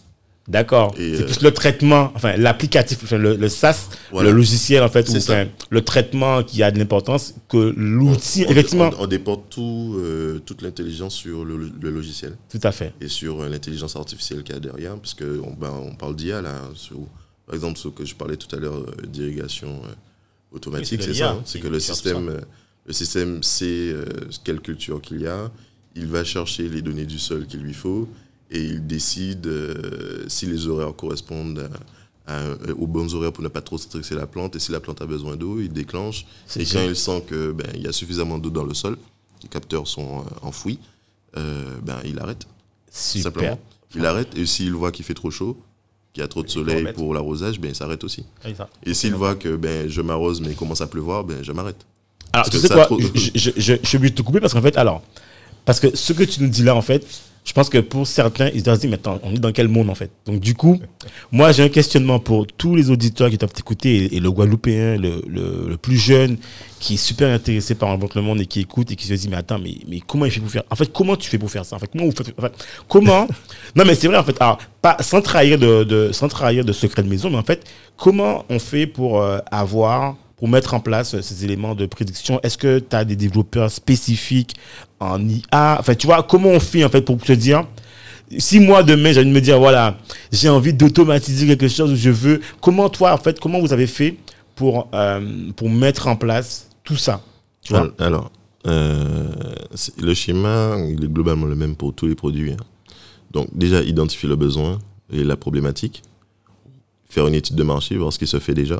D'accord. C'est euh, plus le traitement, enfin l'applicatif, enfin, le, le SaaS, Voilà. le logiciel en fait, ou C'est ça. enfin, le traitement qui a de l'importance que l'outil, On- effectivement. On, on déporte tout, euh, toute l'intelligence sur le, le logiciel. Tout à fait. et sur euh, l'intelligence artificielle qu'il y a derrière, parce que on, ben, on parle d'IA là, hein, sur, par exemple ce que je parlais tout à l'heure d'irrigation automatique, c'est de c'est ça, hein, c'est qui- que le système, le système sait quelle culture qu'il y a, il va chercher les données du sol qu'il lui faut et il décide euh, si les horaires correspondent à- à- aux bons horaires pour ne pas trop stresser la plante et si la plante a besoin d'eau, il déclenche C'est et quand il sent que ben, y a suffisamment d'eau dans le sol, les capteurs sont euh, enfouis, euh, ben, il arrête Super. simplement. Il arrête et s'il voit qu'il fait trop chaud, qu'il y a trop de soleil pour l'arrosage, ben il s'arrête aussi. Ça. Et s'il voit que ben je m'arrose mais il commence à pleuvoir, ben je m'arrête. Alors, Parce tu sais quoi, trop- je, je, je, je suis obligé de te couper parce qu'en fait, alors, parce que ce que tu nous dis là, en fait, je pense que pour certains, ils doivent se dire, mais attends, on est dans quel monde, en fait? Donc, du coup, moi, j'ai un questionnement pour tous les auditeurs qui doivent t'écouter et, et le Guadeloupéen, le, le, le plus jeune, qui est super intéressé par Invente le Monde et qui écoute et qui se dit, mais attends, mais, mais comment il fait pour faire? En fait, comment tu fais pour faire ça? En fait, comment vous faites? En fait, Comment? Non, mais c'est vrai, en fait, alors, pas, sans, trahir de, de, sans trahir de secret de maison, mais en fait, comment on fait pour euh, avoir pour mettre en place euh, ces éléments de prédiction Est-ce que tu as des développeurs spécifiques en IA Enfin, tu vois, comment on fait en fait pour te dire si moi demain j'ai envie de me dire voilà j'ai envie d'automatiser quelque chose je veux comment toi en fait comment vous avez fait pour euh, pour mettre en place tout ça? Tu vois? Alors, euh, le schéma, il est globalement le même pour tous les produits. hein. Donc déjà, identifier le besoin et la problématique, faire une étude de marché, voir ce qui se fait déjà,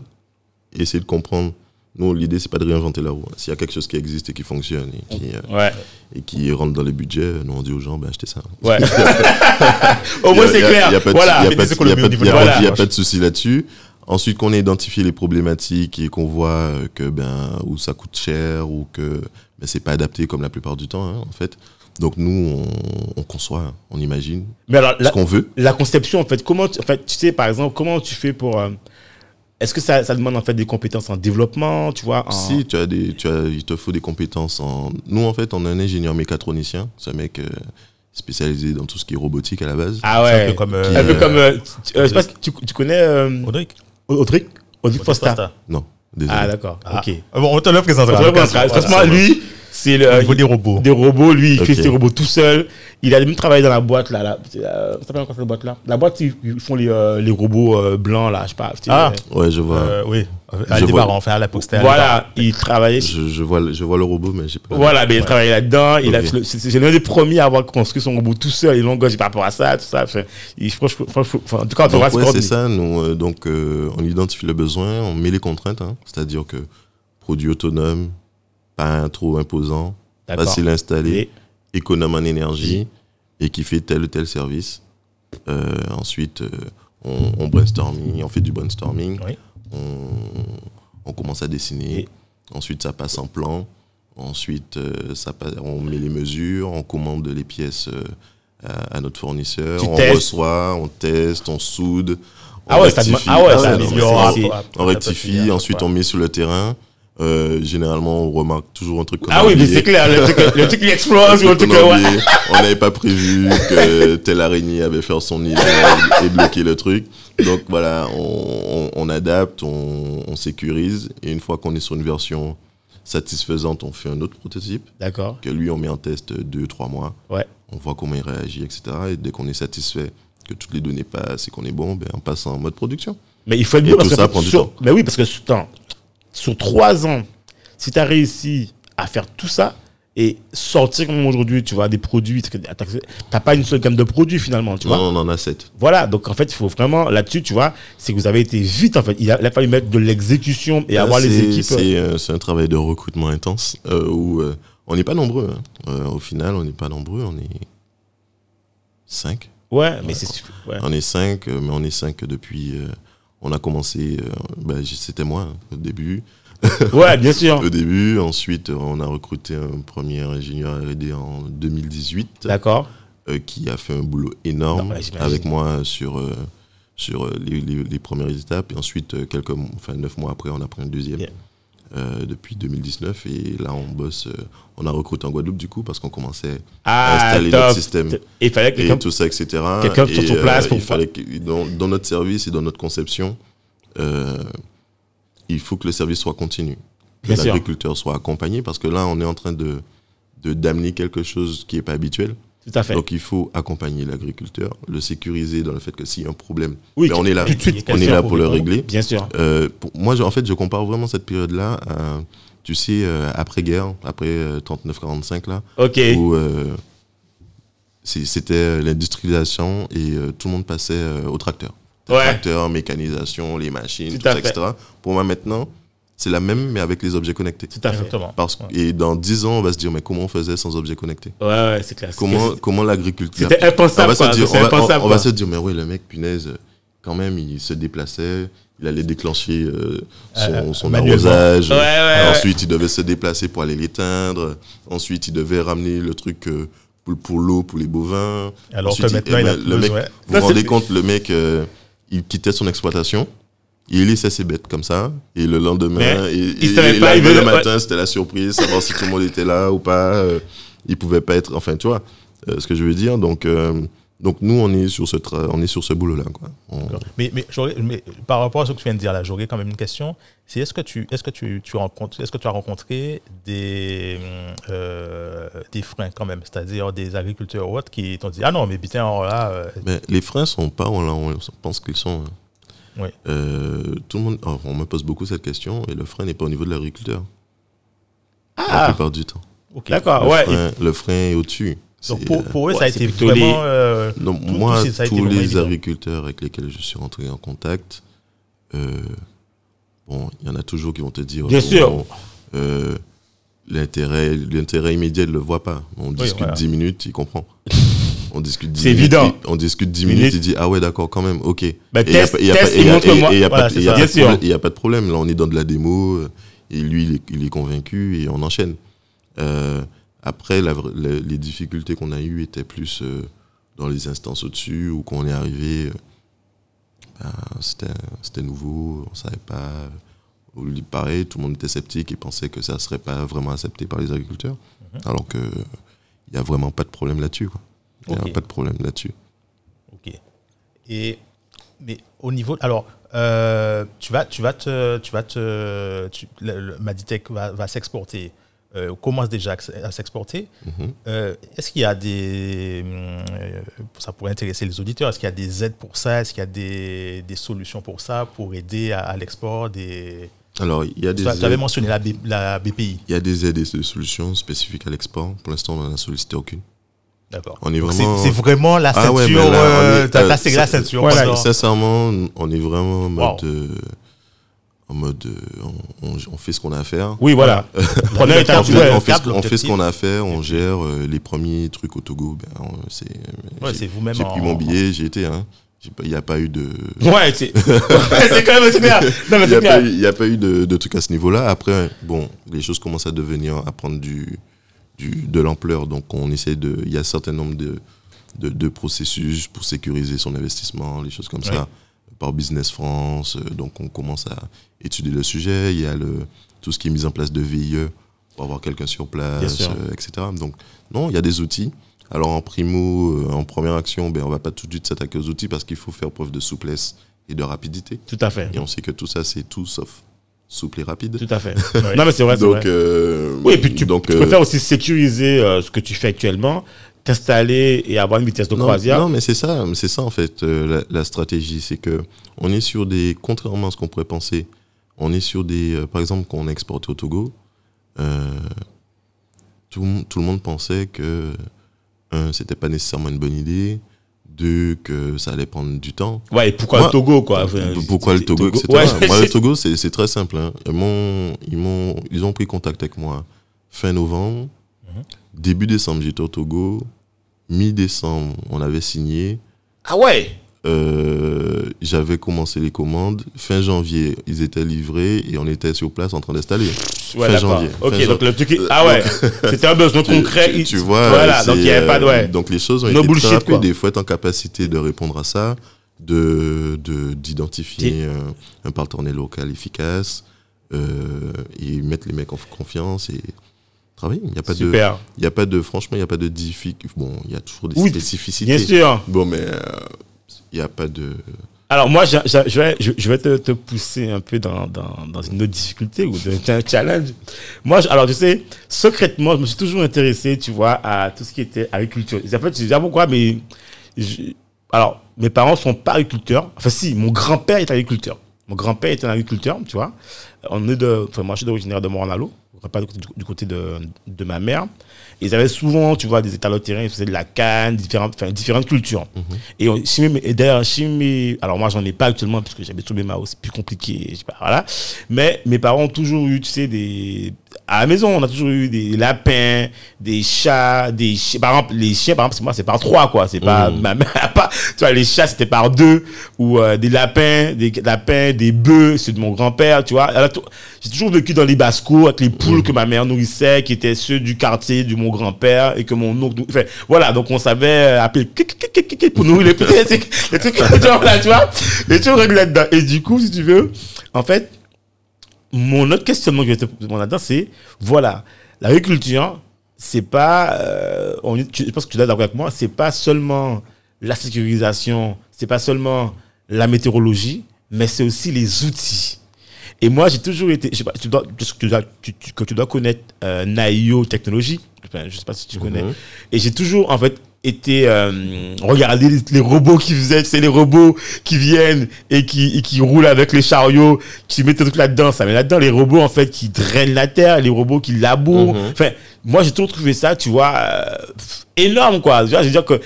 essayer de comprendre. Nous, l'idée, c'est pas de réinventer la roue. S'il y a quelque chose qui existe et qui fonctionne et qui, euh, ouais et qui rentre dans les budgets, nous, on dit aux gens, ben, achetez ça. ouais au moins c'est il y a- clair Il n'y a pas de- voilà il y a a a a pas de souci là-dessus. Ensuite, qu'on ait identifié les problématiques et qu'on voit que ben où ça coûte cher ou que ben, c'est pas adapté comme la plupart du temps, hein, en fait. Donc nous, on, on conçoit, on imagine mais alors ce la, qu'on veut. la conception en fait comment tu, en fait tu sais par exemple comment tu fais pour euh, est-ce que ça, ça demande en fait des compétences en développement tu vois en- Si tu as des, tu as, il te faut des compétences en. Nous, en fait, on a un ingénieur mécatronicien, c'est un mec euh, spécialisé dans tout ce qui est robotique à la base. ah ouais un peu comme. Qui, un peu euh, comme euh, tu, euh, je sais pas si tu, tu connais euh, Audric. Audric? Audric Fosta Non, désolé. ah d'accord Ah. ok Ah Bon, on te le présentera. Franchement, Voilà. franchement, lui, C'est le, Au niveau des robots. Des robots, lui, il Ok. fait ses robots tout seul. Il a même travaillé dans la boîte, là. là euh, ça s'appelle encore cette boîte-là La boîte, ils ils font les, euh, les robots euh, blancs, là, je sais pas. sais, Ah. euh, Ouais, je vois. Euh, oui, Je à vois. débarras, enfin à la poste. Voilà, il travaillait. Je, je vois, je vois le robot, mais j'ai pas. Voilà, mais il travaillait là-dedans. Il a Ok. fait le- c'est l'un des premiers à avoir construit son robot tout seul. Il l'engage par rapport à ça, tout ça. Enfin, il, enfin, en tout cas, on Donc, ouais, c'est ça. Nous, euh, donc, euh, on identifie le besoin, on met les contraintes, hein, c'est-à-dire que produit autonome, pas trop imposant, D'accord. facile à installer, Et- économe en énergie et qui fait tel ou tel service. Euh, ensuite, euh, on, on brainstorming, on fait du brainstorming, Oui. on, on commence à dessiner. Ensuite, ça passe en plan. Ensuite, euh, ça passe- on met les mesures, on commande les pièces à, à notre fournisseur, Tu on testes. reçoit, on teste, on soude. On Ah ouais, ah ouais, ça on rectifie, ensuite on met sur le terrain. Euh, généralement, on remarque toujours un truc a Ah oui, mais c'est clair, le truc, le truc qui explose, ou le truc ouais. On n'avait pas prévu que telle araignée avait fait son nid et bloqué le truc. Donc voilà, on, on- on adapte, on, on sécurise. Et une fois qu'on est sur une version satisfaisante, on fait un autre prototype D'accord. que lui, on met en test deux, trois mois. Ouais. On voit comment il réagit, etc. Et dès qu'on est satisfait, que toutes les données passent et qu'on est bon, ben, on passe en mode production. Mais il faut être Et bien parce tout que ça prend du sur, temps. Mais oui, parce que sur trois ans, si tu as réussi à faire tout ça et sortir comme aujourd'hui, tu vois, des produits, tu n'as pas une seule gamme de produits finalement, tu vois. Non, on en a sept. Voilà, donc en fait, il faut vraiment, là-dessus, tu vois, c'est que vous avez été vite, en fait. Il a, il a fallu mettre de l'exécution et Là, avoir les équipes. C'est euh, c'est un travail de recrutement intense euh, où euh, on n'est pas nombreux. hein. Euh, au final, on n'est pas nombreux, on est cinq. Ouais, mais c'est super. Ouais. On est cinq, euh, mais on est cinq depuis. On a commencé, euh, ben, c'était moi hein, au début. ouais, bien sûr. Au début, ensuite, on a recruté un premier ingénieur R&D en 2018 D'accord. euh, qui a fait un boulot énorme Non, avec moi sur euh, sur les, les- les premières étapes. Et ensuite, quelques, enfin neuf mois après, on a pris un deuxième. Euh, depuis 2019 et là on bosse euh, on a recruté en Guadeloupe du coup parce qu'on commençait Ah, à installer top. notre système Et il fallait que et tout ça etc quelqu'un Et, sur ton place pour il fallait que dans, dans notre service et dans notre conception euh, il faut que le service soit continu que l'agriculteur soit accompagné parce que là on est en train de d'amener quelque chose qui est pas habituel Tout à fait. donc il faut accompagner l'agriculteur le sécuriser dans le fait que s'il y a un problème Oui, ben, on est là on est là pour le régler Bien sûr. euh, pour- moi, en fait, je compare vraiment cette période-là à, tu sais, euh, après-guerre, après euh, 39-45, là, Ok. où euh, c'était l'industrialisation et tout le monde passait au tracteur. Ouais. Tracteur, mécanisation, les machines, Tout tout, à ça, fait. etc. Pour moi, maintenant, c'est la même, mais avec les objets connectés. Tout à fait. Parce, que- Et dans 10 ans, on va se dire, mais comment on faisait sans objets connectés? Ouais, ouais, c'est clair. Comment, comment l'agriculture C'était impensable, on va, quoi. se dire, C'est on, va, impensable, on- on va quoi. se dire, mais oui, le mec, punaise, euh, quand même, il se déplaçait, il allait déclencher euh, son, Euh, son manuellement. arrosage. Ouais, ouais, ouais. Ensuite, il devait se déplacer pour aller l'éteindre. Ensuite, il devait ramener le truc euh, pour, pour l'eau, pour les bovins. Alors Ensuite, que maintenant, eh il a plus le mec. Vous vous rendez compte, le mec, euh, il quittait son exploitation. Il laissait ses bêtes comme ça. Et le lendemain, Mais et, il et- savait et pas, il le matin, c'était la surprise, savoir si tout le monde était là ou pas. euh, il pouvait pas être. Enfin, tu vois euh, ce que je veux dire. Donc, euh, donc nous, on est sur ce, on est sur ce boulot-là. On- Mais, mais, par rapport à ce que tu viens de dire là, j'aurais quand même une question. C'est est-ce que tu est-ce que tu, tu rencontres est-ce que tu as rencontré des euh, des freins quand même, c'est-à-dire des agriculteurs ou autres qui t'ont dit ah non mais putain alors là euh, Mais les freins sont pas, on, on pense qu'ils sont. Oui. Euh, tout le monde, oh, on me pose beaucoup cette question et le frein n'est pas au niveau de l'agriculteur. La Ah, plupart du temps. d'accord, le, ouais. frein, le frein est au-dessus. Donc pour, euh, pour eux ça ouais, a été plutôt vraiment les- euh, Donc tout- moi, tout ça a été tous les évident. agriculteurs avec lesquels je suis rentré en contact, euh, bon, il y en a toujours qui vont te dire, Bien oh, sûr. bon, euh, l'intérêt, l'intérêt immédiat, il le voit pas. On discute voilà. 10 minutes, il comprend. On discute 10 C'est minutes, évident. il- on discute 10 Minutes. minutes, il dit ah ouais d'accord quand même, ok. Bah, Et il y a pas- il montre-moi. il a de problème-. Là, on est dans de la démo euh, et lui, il est, il est convaincu et on enchaîne. Euh, après, la vra- la- les difficultés qu'on a eues étaient plus euh, dans les instances au-dessus où quand on est arrivé, euh, ben, c'était nouveau, on savait pas. pareil, tout le monde était sceptique et pensait que ça serait pas vraiment accepté par les agriculteurs, alors que il y a vraiment pas de problème là-dessus. Il n'y a pas de problème là-dessus. Ok. Et mais au niveau, alors euh, tu vas, tu vas te, tu vas te, tu, le- le Maditech va, va s'exporter. euh, commence déjà à s'exporter. Mhm. Euh, Est-ce qu'il y a des. ça pourrait intéresser les auditeurs. Est-ce qu'il y a des aides pour ça? Est-ce qu'il y a des, des solutions pour ça, pour aider à, à l'export des... Alors, il y a des Tu avais mentionné la, B- la BPI. il y a des aides et des solutions spécifiques à l'export. Pour l'instant, on n'en a sollicité aucune. D'accord. On est Donc vraiment- C'est c'est vraiment la Ah ceinture. ouais, mais là, euh, est- euh, serré la c'est- ceinture. voilà, Sincèrement, on est vraiment en Wow. mode. euh, en mode. euh, on, on- on fait ce qu'on a à faire. Oui, voilà. Prenez On fait, ouais. on fait ce- câble, on fait ce qu'on a à faire, on gère euh, les premiers trucs au Togo. Ben, on- c'est, Ouais, j'ai- c'est vous-même J'ai pris mon billet, j'ai été. Hein. Il n'y a pas eu de. Ouais, c'est c'est quand même c'est clair. Il n'y c'est a pas eu de, de trucs à ce niveau-là. Après, bon, les choses commencent à devenir, à prendre du, du, de l'ampleur. Donc, on essaie de. Il y a un certain nombre de, de, de processus pour sécuriser son investissement, les choses comme Ouais. ça, par Business France. Euh, Donc, on commence à étudier le sujet. Il y a le, tout ce qui est mis en place de VIE pour avoir quelqu'un sur place, euh, etc. Donc, non, il y a des outils. Alors, en primo, euh, en première action, ben, on va pas tout de suite s'attaquer aux outils parce qu'il faut faire preuve de souplesse et de rapidité. Tout à fait. Et on sait que tout ça, c'est tout sauf souple et rapide. Tout à fait. Non, mais c'est vrai, donc, vrai. euh, Oui, et puis tu, donc, tu préfères aussi sécuriser euh, ce que tu fais actuellement, t'installer et avoir une vitesse de non, croisière? non, mais c'est ça, c'est ça en fait euh, la, la stratégie, c'est que on est sur des, contrairement à ce qu'on pourrait penser, on est sur des, euh, par exemple, quand on a exporté au Togo, tout, le monde- tout le monde pensait que c'était pas nécessairement une bonne idée, que ça allait prendre du temps. Ouais, et pourquoi Moi, le Togo, quoi Pourquoi le Togo, etc. Ouais, Moi, le Togo, c'est très simple. hein. Ils, m'ont, ils, ils ont pris contact avec moi fin novembre. Mhm. Début décembre, j'étais au Togo. Mi-décembre, on avait signé. Ah ouais? Euh, j'avais commencé les commandes. Fin janvier, ils étaient livrés et on était sur place en train d'installer. Ouais, Fin janvier. Ok, Fin donc jan- le truc est... Ah ouais, c'était un besoin concret. Tu, tu vois, Voilà, donc avait pas de... euh, Ouais. Donc les choses ont No été bullshit, très rapides. quoi. Il faut être en capacité de répondre à ça, de, de, d'identifier un, un partenaire local efficace euh, et mettre les mecs en confiance et travailler. Il n'y a pas de, il y a pas de, franchement, il n'y a pas de difficulté. Bon, il y a toujours des Oui, spécificités. Bien sûr. Bon, mais euh, n'y a pas de. Alors moi, je vais, je, vais te, te pousser un peu dans, dans, dans une autre difficulté ou dans un challenge. Moi, je- alors tu sais, secrètement, je me suis toujours intéressé, tu vois, à tout ce qui était agriculture. En fait, je sais pourquoi, mais alors mes parents sont pas agriculteurs. Enfin si, mon grand-père est agriculteur. Mon grand-père est un agriculteur, tu vois. On est de, enfin moi je suis originaire de Mornalo, pas du côté de, de ma mère. Ils avaient souvent, tu vois, des états de terrain, ils faisaient de la canne, différentes, enfin, différentes cultures. Mes- et d'ailleurs, mes- alors moi j'en ai pas actuellement parce que j'avais mes maos, c'est plus compliqué, je sais pas, voilà. Mais mes parents ont toujours eu, tu sais, des, à la maison, on a toujours eu des lapins, des chats, des chiens. Par exemple, les chiens, par exemple, c'est moi, c'est par trois, quoi. C'est pas, ma mère pas, tu vois, les chats, c'était par deux, ou euh, des lapins, des lapins, des bœufs, c'est de mon grand-père, tu vois. J'ai toujours vécu dans les bascos avec les poules que ma mère nourrissait, qui étaient ceux du quartier de mon grand-père et que mon oncle, enfin, voilà, donc on savait euh, appeler pour nourrir les petits, les trucs, les trucs, genre là, tu vois. Et tu règles là-dedans. Et du coup, si tu veux, en fait, mon autre questionnement que je vais te poser là-dedans, c'est, voilà, l'agriculture, c'est pas, euh, on, tu- je pense que tu es d'accord avec moi, c'est pas seulement la sécurisation, c'est pas seulement la météorologie, mais c'est aussi les outils. Et moi, j'ai toujours été, je sais pas, tu dois, tu dois- tu- tu- que tu dois connaître euh, Naio Technologies, enfin, je sais pas si tu connais, Mhm. et j'ai toujours, en fait, été euh, regarder les, les robots qui faisaient, c'est les robots qui viennent et qui, et qui roulent avec les chariots, qui mettent tout là-dedans. Ça met là-dedans les robots, en fait, qui drainent la terre, les robots qui labourent. Mhm. Enfin, moi, j'ai toujours trouvé ça, tu vois, euh, énorme, quoi. Je veux dire que,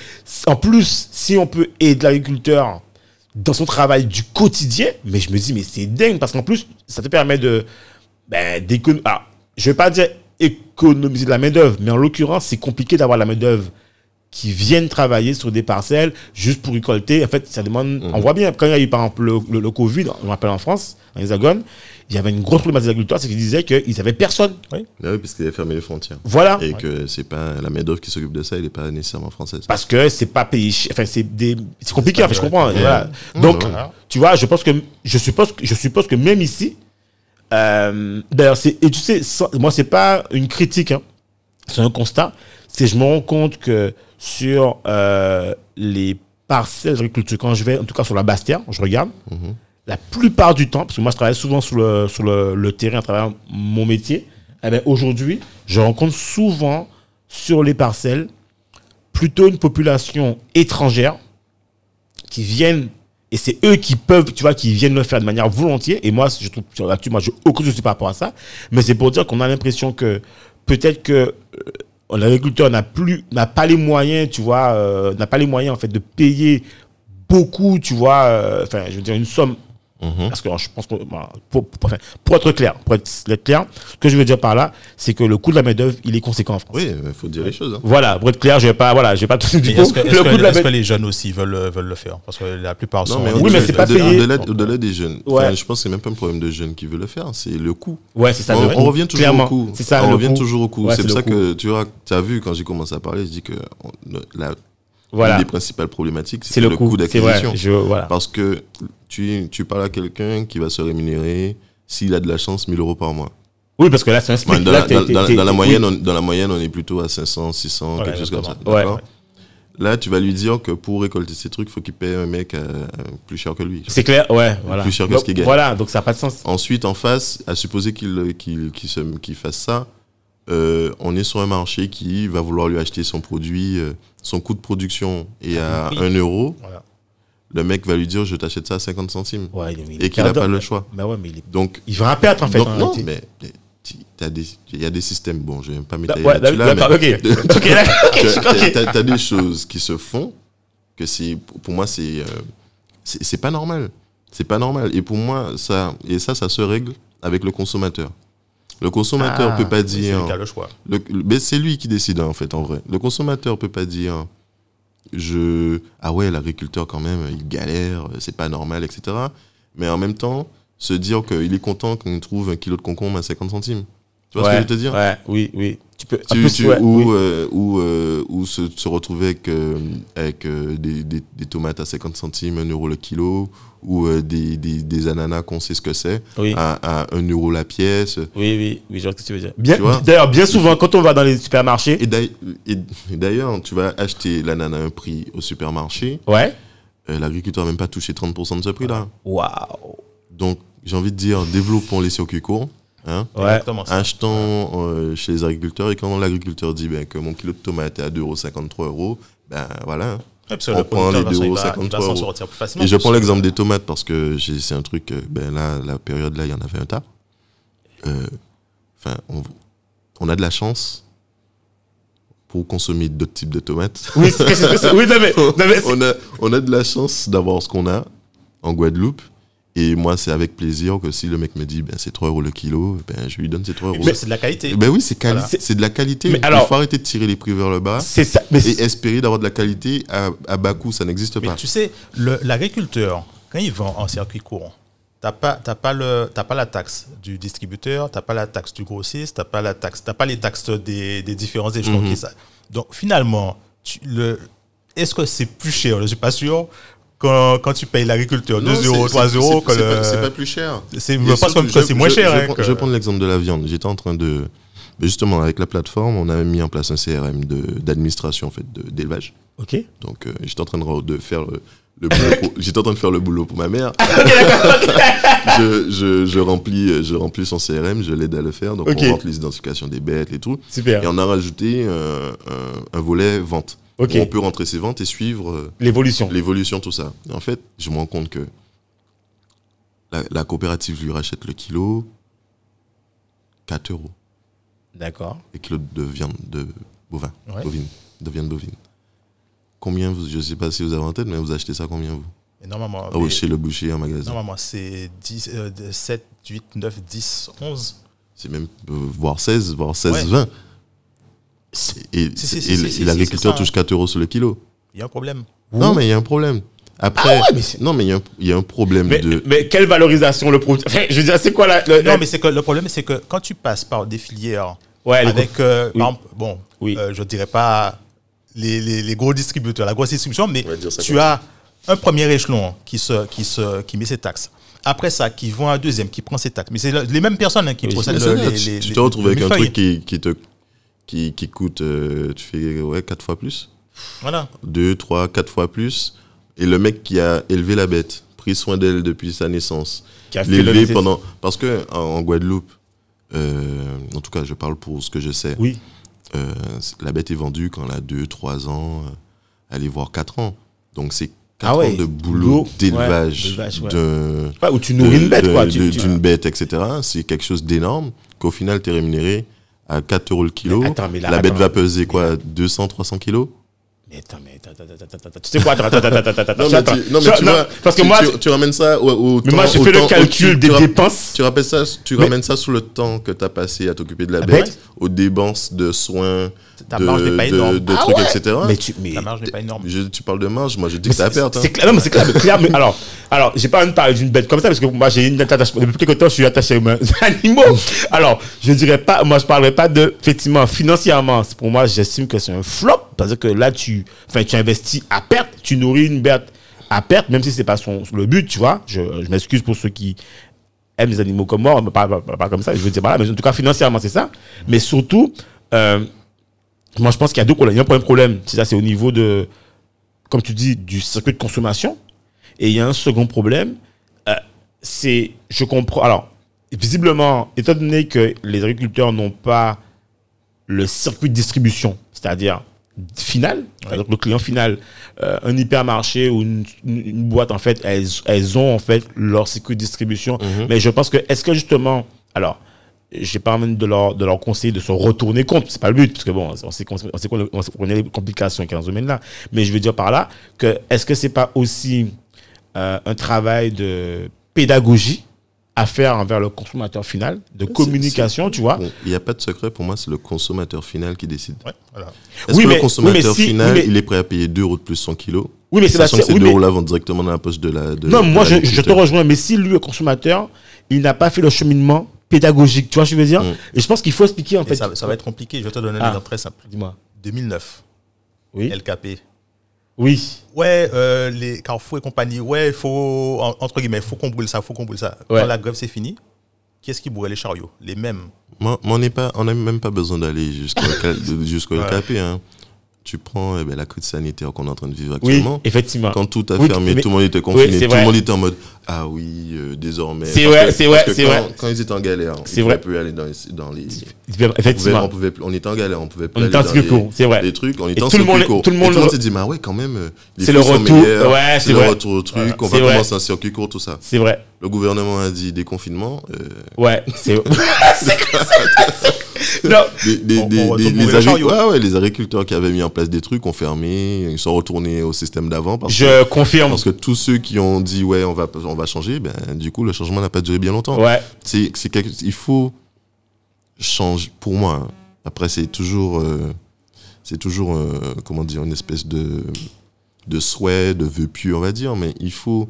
en plus, si on peut aider l'agriculteur dans son travail du quotidien, mais je me dis, mais c'est dingue, parce qu'en plus, ça te permet de, ben, d'économiser. Alors, je vais pas dire économiser de la main-d'œuvre, mais en l'occurrence, c'est compliqué d'avoir la main-d'œuvre qui viennent travailler sur des parcelles juste pour récolter. En fait, ça demande. On voit bien, quand il y a eu par exemple le, le- le Covid, on rappelle en France, dans l'Hexagone, il y avait une grosse problématique des agriculteurs, c'est qu'ils disaient qu'ils avaient personne. Ah oui, parce qu'ils avaient fermé les frontières. Voilà. Et que c'est pas la main-d'œuvre qui s'occupe de ça, elle n'est pas nécessairement française. Parce que c'est pas payé. ch- Enfin, c'est des. C'est compliqué, en fait, je comprends. Ouais. Voilà. Ouais. Donc, Ouais. tu vois, je pense que je suppose que je suppose que même ici, euh, d'ailleurs, c'est et tu sais, sans- moi c'est pas une critique, hein, c'est un constat. C'est je me rends compte que sur euh, les parcelles d'agriculture, quand je vais, en tout cas sur la Basse-Terre, je regarde, Mhm. la plupart du temps, parce que moi je travaille souvent sur le, sur le, le terrain à travers mon métier, eh ben, aujourd'hui, je rencontre souvent sur les parcelles plutôt une population étrangère qui viennent et c'est eux qui peuvent, tu vois, qui viennent le faire de manière volontiers. Et moi, je trouve, là-dessus, moi, j'ai aucun souci par rapport à ça. Mais c'est pour dire qu'on a l'impression que peut-être que euh, l'agriculteur n'a plus, n'a pas les moyens, tu vois, euh, n'a pas les moyens en fait de payer beaucoup, tu vois, euh, enfin, je veux dire une somme. Mhm. Parce que je pense que voilà, pour, pour- être clair, pour être clair, ce que je veux dire par là, c'est que le coût de la main d'œuvre, il est conséquent en France. Oui, il faut dire les choses. hein. Voilà, pour être clair, je vais pas, voilà, je vais pas tout du est-ce que, est-ce le que- coût de la est-ce que les jeunes aussi veulent, veulent le faire? Parce que la plupart Non, sont. mais Oui, mais c'est pas payé. Au-delà, au-delà des jeunes, Ouais. Enfin, je pense que c'est même pas un problème de jeunes qui veulent le faire, c'est le coût. Ouais, c'est ça. on, revient toujours Clairement. au coût. C'est ça. on revient coût. toujours au coût. Ouais, c'est pour ça que tu vois, tu as vu quand j'ai commencé à parler, je dis que la, Voilà. une des principales problématiques, C'est le, le, coût. d'acquisition. Voilà. Parce que tu, tu parles à quelqu'un qui va se rémunérer, s'il a de la chance, 1000 euros par mois. Oui, parce que là, c'est un split. dans, Là, la, dans- dans- dans moyenne, on, dans la moyenne, on est plutôt à 500, 600, Ouais, quelque chose comme ça. Ouais. Là, tu vas lui dire que pour récolter ces trucs, il faut qu'il paye un mec euh, plus cher que lui. C'est clair, ouais, voilà. Plus cher que ce qu'il gagne. Voilà, donc ça n'a pas de sens. Ensuite, en face, à supposer qu'il se- qu'il fasse ça, euh, on est sur un marché qui va vouloir lui acheter son produit, euh, son coût de production est à Oui. 1 euro. Voilà. Le mec va lui dire je t'achète ça à 50 centimes. Ouais, Et qu'il n'a pas le choix. Bah ouais, mais il, est- Donc, il va perdre en fait. donc en non, mais il y a des systèmes, bon, je vais pas Bah, m'étaler ouais, là-dessus là, mais ok. Tu as, des choses qui se font que c'est pour moi c'est euh, c'est pas normal c'est pas normal et pour moi ça et ça ça se règle avec le consommateur le consommateur Ah, peut pas C'est dire. le choix. le- mais c'est lui qui décide en fait en vrai. Le consommateur peut pas dire je ah ouais l'agriculteur quand même il galère c'est pas normal etc mais en même temps se dire qu'il est content qu'on trouve un kilo de concombre à 50 centimes tu vois ce que je veux te dire Ouais, oui, oui. Tu peux. tu, plus, tu- ouais, ou oui. euh, ou, euh, ou se, se retrouver avec, euh, avec des, des, des tomates à 50 centimes, 1 euro le kilo, ou des, des, des ananas qu'on sait ce que c'est, Oui. à, à 1 euro la pièce. Oui, oui, oui, je vois ce que tu veux dire. Bien, d'ailleurs, bien souvent, quand on va dans les supermarchés, Et d'ail- et- et d'ailleurs, tu vas acheter l'ananas à un prix au supermarché, ouais. l'agriculteur n'a même pas touché 30% de ce prix-là. Waouh. Donc, j'ai envie de dire, développons les circuits courts. Hein, Ouais. Exactement ça. achetons euh, chez les agriculteurs et quand l'agriculteur dit ben, que mon kilo de tomate est à 2,53 euros, ben voilà. Ouais, que on prend les va s'en- il va- 2,53 il va s'en euros. Et je prends l'exemple des tomates parce que c'est un truc, ben là, la période là, il y en avait un tas. Euh, Enfin, on, on a de la chance pour consommer d'autres types de tomates. Oui, oui, non, mais, non, mais on, a, on a de la chance d'avoir ce qu'on a en Guadeloupe. Et moi, c'est avec plaisir que si le mec me dit ben, c'est 3 euros le kilo, ben, je lui donne ces 3 euros. Puis, c'est de la qualité. Ben oui, c'est quali- Voilà. c'est de la qualité. Mais Il alors- faut arrêter de tirer les prix vers le bas c'est ça. Mais et espérer d'avoir de la qualité à, à bas coût. Ça n'existe Mais pas. tu sais, l'agriculteur, quand il vend en circuit court, t'as pas, t'as pas le, t'as pas la taxe du distributeur, t'as pas la taxe du grossiste, t'as pas la taxe, t'as pas les taxes des, des différents échelons qui ça. Donc finalement, tu- le, est-ce que c'est plus cher? Je suis pas sûr. Quand, quand tu payes l'agriculteur 2 Non, euros, c'est- 3 c'est- euros, c'est- le- pas, plus cher. je pense que c'est moins je- cher. Je, hein, prends- que- je vais prendre l'exemple de la viande. J'étais en train de. mais Justement, avec la plateforme, on a mis en place un CRM de- d'administration en fait, d'élevage. Ok. Donc, euh, j'étais en train de, re- de faire le, le boulot. pour- J'étais en train de faire le boulot pour ma mère. je, je, je remplis, je remplis son CRM, je l'aide à le faire. Donc, Ok. on rentre les identifications des bêtes et tout. Super. Et on a rajouté euh, un, un volet vente. Ok. Où on peut rentrer ses ventes et suivre euh, L'évolution. l'évolution, tout ça. Et en fait, je me rends compte que la, la coopérative lui rachète le kilo 4 euros. D'accord. Le kilo de viande de bovin, Ouais. bovine, de viande bovine. Combien vous, je sais pas si vous avez en tête, mais vous achetez ça combien vous? Et normalement, Ah oui, chez le boucher en magasin. normalement c'est 10, euh, 7, 8, 9, 10, 11. C'est même euh, voire 16, voire 16, Ouais. 20. Et, l'agriculteur touche 4 euros sur le kilo. Il y a un problème. Non, mais il y a un problème. Après, Ah ouais, mais c'est- non, mais il y a un- il y, a un problème Mais, de. mais quelle valorisation le produit Enfin, Je veux dire, c'est quoi la. le- Non, la- mais c'est que le problème, c'est que quand tu passes par des filières Ouais, les avec, euh, Oui. par exemple, bon, Oui. euh, je dirais pas les, les, les gros distributeurs, la grosse distribution, mais tu as un premier échelon qui, se, qui, se, qui met ses taxes. Après ça, qui vend un deuxième, qui prend ses taxes. Mais c'est le- les mêmes personnes hein, qui Oui, ça, les, tu, les- tu te retrouves avec un truc qui, qui te qui, qui coûte euh, tu fais ouais 4 fois plus Voilà. 2 3 4 fois plus et le mec qui a élevé la bête pris soin d'elle depuis sa naissance l'élevé pendant parce que en, en Guadeloupe euh, en tout cas, je parle pour ce que je sais. Oui. Euh, la bête est vendue quand elle a 2, 3 ans, allez voir 4 ans. Donc c'est 4 Ah ouais, ans de boulot, d'élevage ouais. Ouais, où tu nourris une bête, quoi. D'une bête, etc. C'est quelque chose d'énorme qu'au final, tu es rémunéré à 4 euros le kilo. Mais attends, mais là, la bête attends. va peser quoi 200, 300 kilos? Mais attends, mais attends, attends, attends, attends, attends. Tu sais quoi Attends, attends, attends, attends, attends. Non, mais attends. tu, non, mais tu non, vois, Parce que tu, moi, tu, tu ramènes ça au, au mais temps- moi, j'ai fait le calcul des dépenses. Tu, rappelles ça, tu Mais- ramènes ça sur le temps que tu as passé à t'occuper de la Ah, bête, aux dépenses de soins, Ta de, marge n'est pas de- énorme. de Ah trucs, ouais etc. Mais tu, mais La marge n'est pas énorme. Je- tu parles de marge, moi je dis Mais que c'est à c'est- perte. hein. C'est clair, non, mais c'est clair, mais clair, mais alors, alors, j'ai pas envie de parler d'une bête comme ça parce que moi j'ai une attachement. Depuis quelque temps, je suis attaché aux animaux. Alors, je dirais pas, moi je parlerai pas de, effectivement, financièrement. C'est- Pour moi, j'estime que c'est un flop parce que là, tu, tu investis à perte, tu nourris une bête à perte, même si c'est pas son, le but, tu vois. Je, je m'excuse pour ceux qui aiment les animaux comme moi, mais pas- pas comme ça. Je veux dire, voilà, mais en tout cas, financièrement, c'est ça. Mais surtout, euh, moi, je pense qu'il y a deux problèmes. Il y a un premier problème, c'est ça, c'est au niveau de, comme tu dis, du circuit de consommation. Et il y a un second problème, euh, c'est, je comprends, alors, visiblement, étant donné que les agriculteurs n'ont pas le circuit de distribution, c'est-à-dire final, le client final, euh, un hypermarché ou une, boîte, en fait, elles, elles ont en fait leur circuit de distribution. Mais je pense que, est-ce que justement, alors, j'ai pas envie de leur, de leur conseiller de se retourner contre, c'est pas le but, parce que bon, on sait qu'on a les complications qui dans ce domaine-là, mais je veux dire par là que est-ce que c'est pas aussi euh, un travail de pédagogie à faire envers le consommateur final, de communication, tu vois Il n'y a pas de secret, pour moi, c'est le consommateur final qui décide. Ouais, voilà. Est-ce Oui, que mais- le consommateur oui, mais si- final, oui, mais- il est prêt à payer 2 euros de plus 100 kilos Oui, mais Sachant que ces oui, 2 mais- euros-là vont directement dans la poche de la. De, Non, de moi, je, je te rejoins, mais si lui, le consommateur, il n'a pas fait le cheminement pédagogique, tu vois ce que je veux dire? Mm. Et je pense qu'il faut expliquer, en Et fait. ça, ça va être compliqué. Je vais te donner un Ah. exemple très simple. Dis-moi. 2009, Oui. LKP. Oui. Ouais, euh, les Carrefour et compagnie, ouais, il faut, en- entre guillemets, il faut qu'on brûle ça, il faut qu'on brûle ça. Ouais. Quand la grève c'est fini, qui est-ce qui brûlait les chariots? Les mêmes. Moi, moi, on n'est pas, on n'a même pas besoin d'aller jusqu'au Ouais. LKP. Hein. Tu prends eh ben, la crise sanitaire qu'on est en train de vivre Oui, actuellement. effectivement. Quand tout a Oui, fermé, mais- tout le monde était confiné, tout le monde était en mode Ah oui, euh, désormais. C'est vrai, c'est vrai, c'est vrai. Quand ils étaient en galère, C'est vrai. pouvaient plus aller dans les. Dans les Effectivement. on, pouvait, plus- on était en galère, on pouvait plus On aller était en dans les- c'est vrai. les trucs, on était en tout le monde- circuit court. tout le monde- tout le monde s'est dit, bah ouais, quand même, euh, les C'est le retour. Ouais, c'est c'est le vrai. retour au truc, Voilà. on va vrai. commencer un circuit court, tout ça. C'est vrai. Le gouvernement a dit déconfinement. euh, Ouais, c'est. Non. des, des, On- des- on les, ouais, ouais, les agriculteurs qui avaient mis en place des trucs ont fermé, ils sont retournés au système d'avant parce, que, Je confirme. parce que tous ceux qui ont dit ouais on va on va changer, ben du coup le changement n'a pas duré bien longtemps. Ouais. C'est c'est quelque- il faut changer pour moi. hein. Après c'est toujours euh, c'est toujours euh, comment dire une espèce de de souhait, de vœu pieux on va dire, mais il faut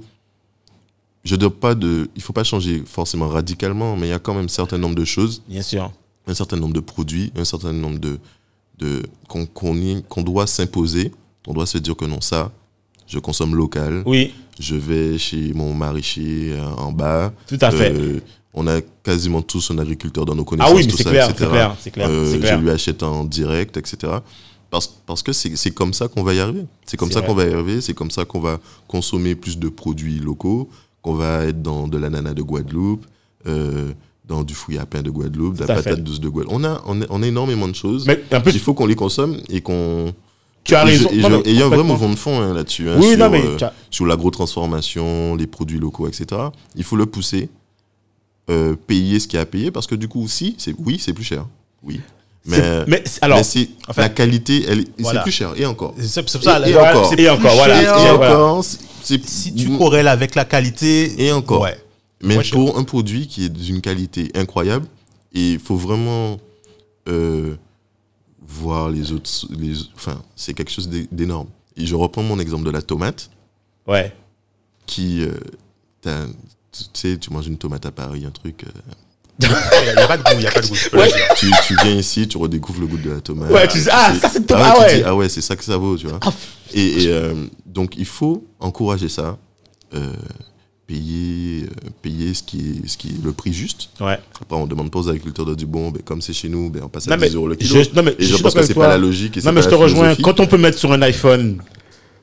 je dois pas de il faut pas changer forcément radicalement, mais il y a quand même un certain nombre de choses Bien sûr. un certain nombre de produits, un certain nombre de, de qu'on qu'on y- qu'on doit s'imposer. On doit se dire que non, ça, je consomme local. Oui, Je vais chez mon maraîcher euh, en bas. tout à fait. Euh, on a quasiment tous un agriculteur dans nos connaissances. ah oui, c'est clair, etc. c'est clair, c'est clair, Euh, c'est je clair. lui achète en direct, etc. Parce, parce que c'est comme ça qu'on va y arriver. C'est comme ça qu'on va y arriver. C'est comme ça qu'on va consommer plus de produits locaux, qu'on va être dans de l'ananas de Guadeloupe, euh, dans du fouille à pain de Guadeloupe, de la patate douce de Guadeloupe. On a, on a, on a énormément de choses. Mais en plus, Il faut qu'on les consomme et qu'on. Tu as raison. Il y a un vrai mouvement de fond hein, là-dessus. hein, Oui, sur, non, mais euh, sur l'agro-transformation, les produits locaux, etc. Il faut le pousser, euh, payer ce qu'il y a à payer, parce que du coup, aussi, c'est oui, c'est plus cher. Oui. Mais, alors, mais c'est en fait, la qualité, elle, voilà. c'est plus cher. Et encore. C'est pour ça, Et- encore. Et encore, voilà. Et encore, Si tu corrèles avec la qualité. Et encore. Ouais. Mais pour un produit qui est d'une qualité incroyable, il faut vraiment euh, voir les autres. Les, enfin, c'est quelque chose d'é- d'énorme. Et je reprends mon exemple de la tomate, ouais. qui. euh, tu sais, tu manges une tomate à Paris, un truc. euh, Il n'y a, pas de goût, il n'y a pas de goût. Ouais. tu, tu viens ici, tu redécouvres le goût de la tomate. Ouais, tu dis, ah, ça, c'est tomate, ouais, ah ouais. ah ouais, c'est ça que ça vaut, tu vois. Ah. Et, et, euh, donc, il faut encourager ça, euh, payer, euh, payer ce, qui est, ce qui est le prix juste. Ouais. Après, on demande pas aux agriculteurs de dire, bon, ben, comme c'est chez nous, ben, on passe à Non, mais 10 euros le kilo. je, non, mais et je pense que c'est pas la logique. Et Non, mais je te rejoins. Quand on peut mettre sur un iPhone,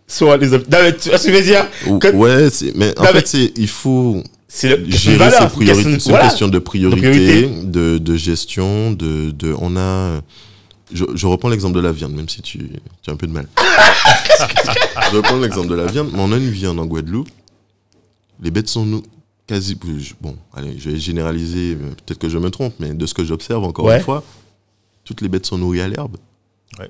sur les. Non, mais tu vois ce que je veux dire Ouais, mais en Non, fait, mais- il faut. C'est le- valeur, ses priorités. C'est une voilà. question de priorité, priorité. de, de gestion, de, de on a. Je, je reprends l'exemple de la viande, même si tu, tu as un peu de mal. je reprends l'exemple de la viande. Mais on a une viande en Guadeloupe. Les bêtes sont nous quasi. Bon, allez, je vais généraliser. Peut-être que je me trompe, mais de ce que j'observe encore Ouais. une fois, toutes les bêtes sont nourries à l'herbe.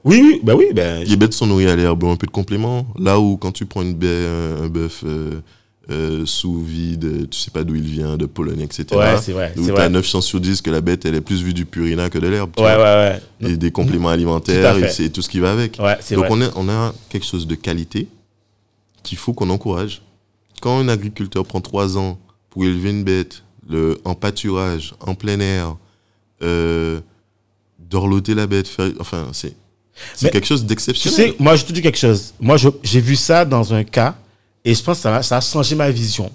Oui, oui, bah oui, ben, Les bêtes sont nourries à l'herbe, un peu de complément. Là où quand tu prends une baie, un, bœuf euh, euh, sous vide, tu sais pas d'où il vient, de Pologne, etc. ouais, c'est vrai, Où tu as 9 chances sur 10 que la bête, elle est plus vue du purina que de l'herbe. Ouais, ouais, ouais. Et des compléments Tout alimentaires, fait. et c'est tout ce qui va avec. Ouais, c'est Donc vrai. on a, on a quelque chose de qualité qu'il faut qu'on encourage. Quand un agriculteur prend 3 ans pour élever une bête, le, en pâturage, en plein air, euh, dorloter la bête, faire, enfin, c'est quelque chose Tu d'exceptionnel. sais, moi, je te dis quelque chose. Moi, j'ai vu ça dans un cas et je pense que ça, a changé ma vision.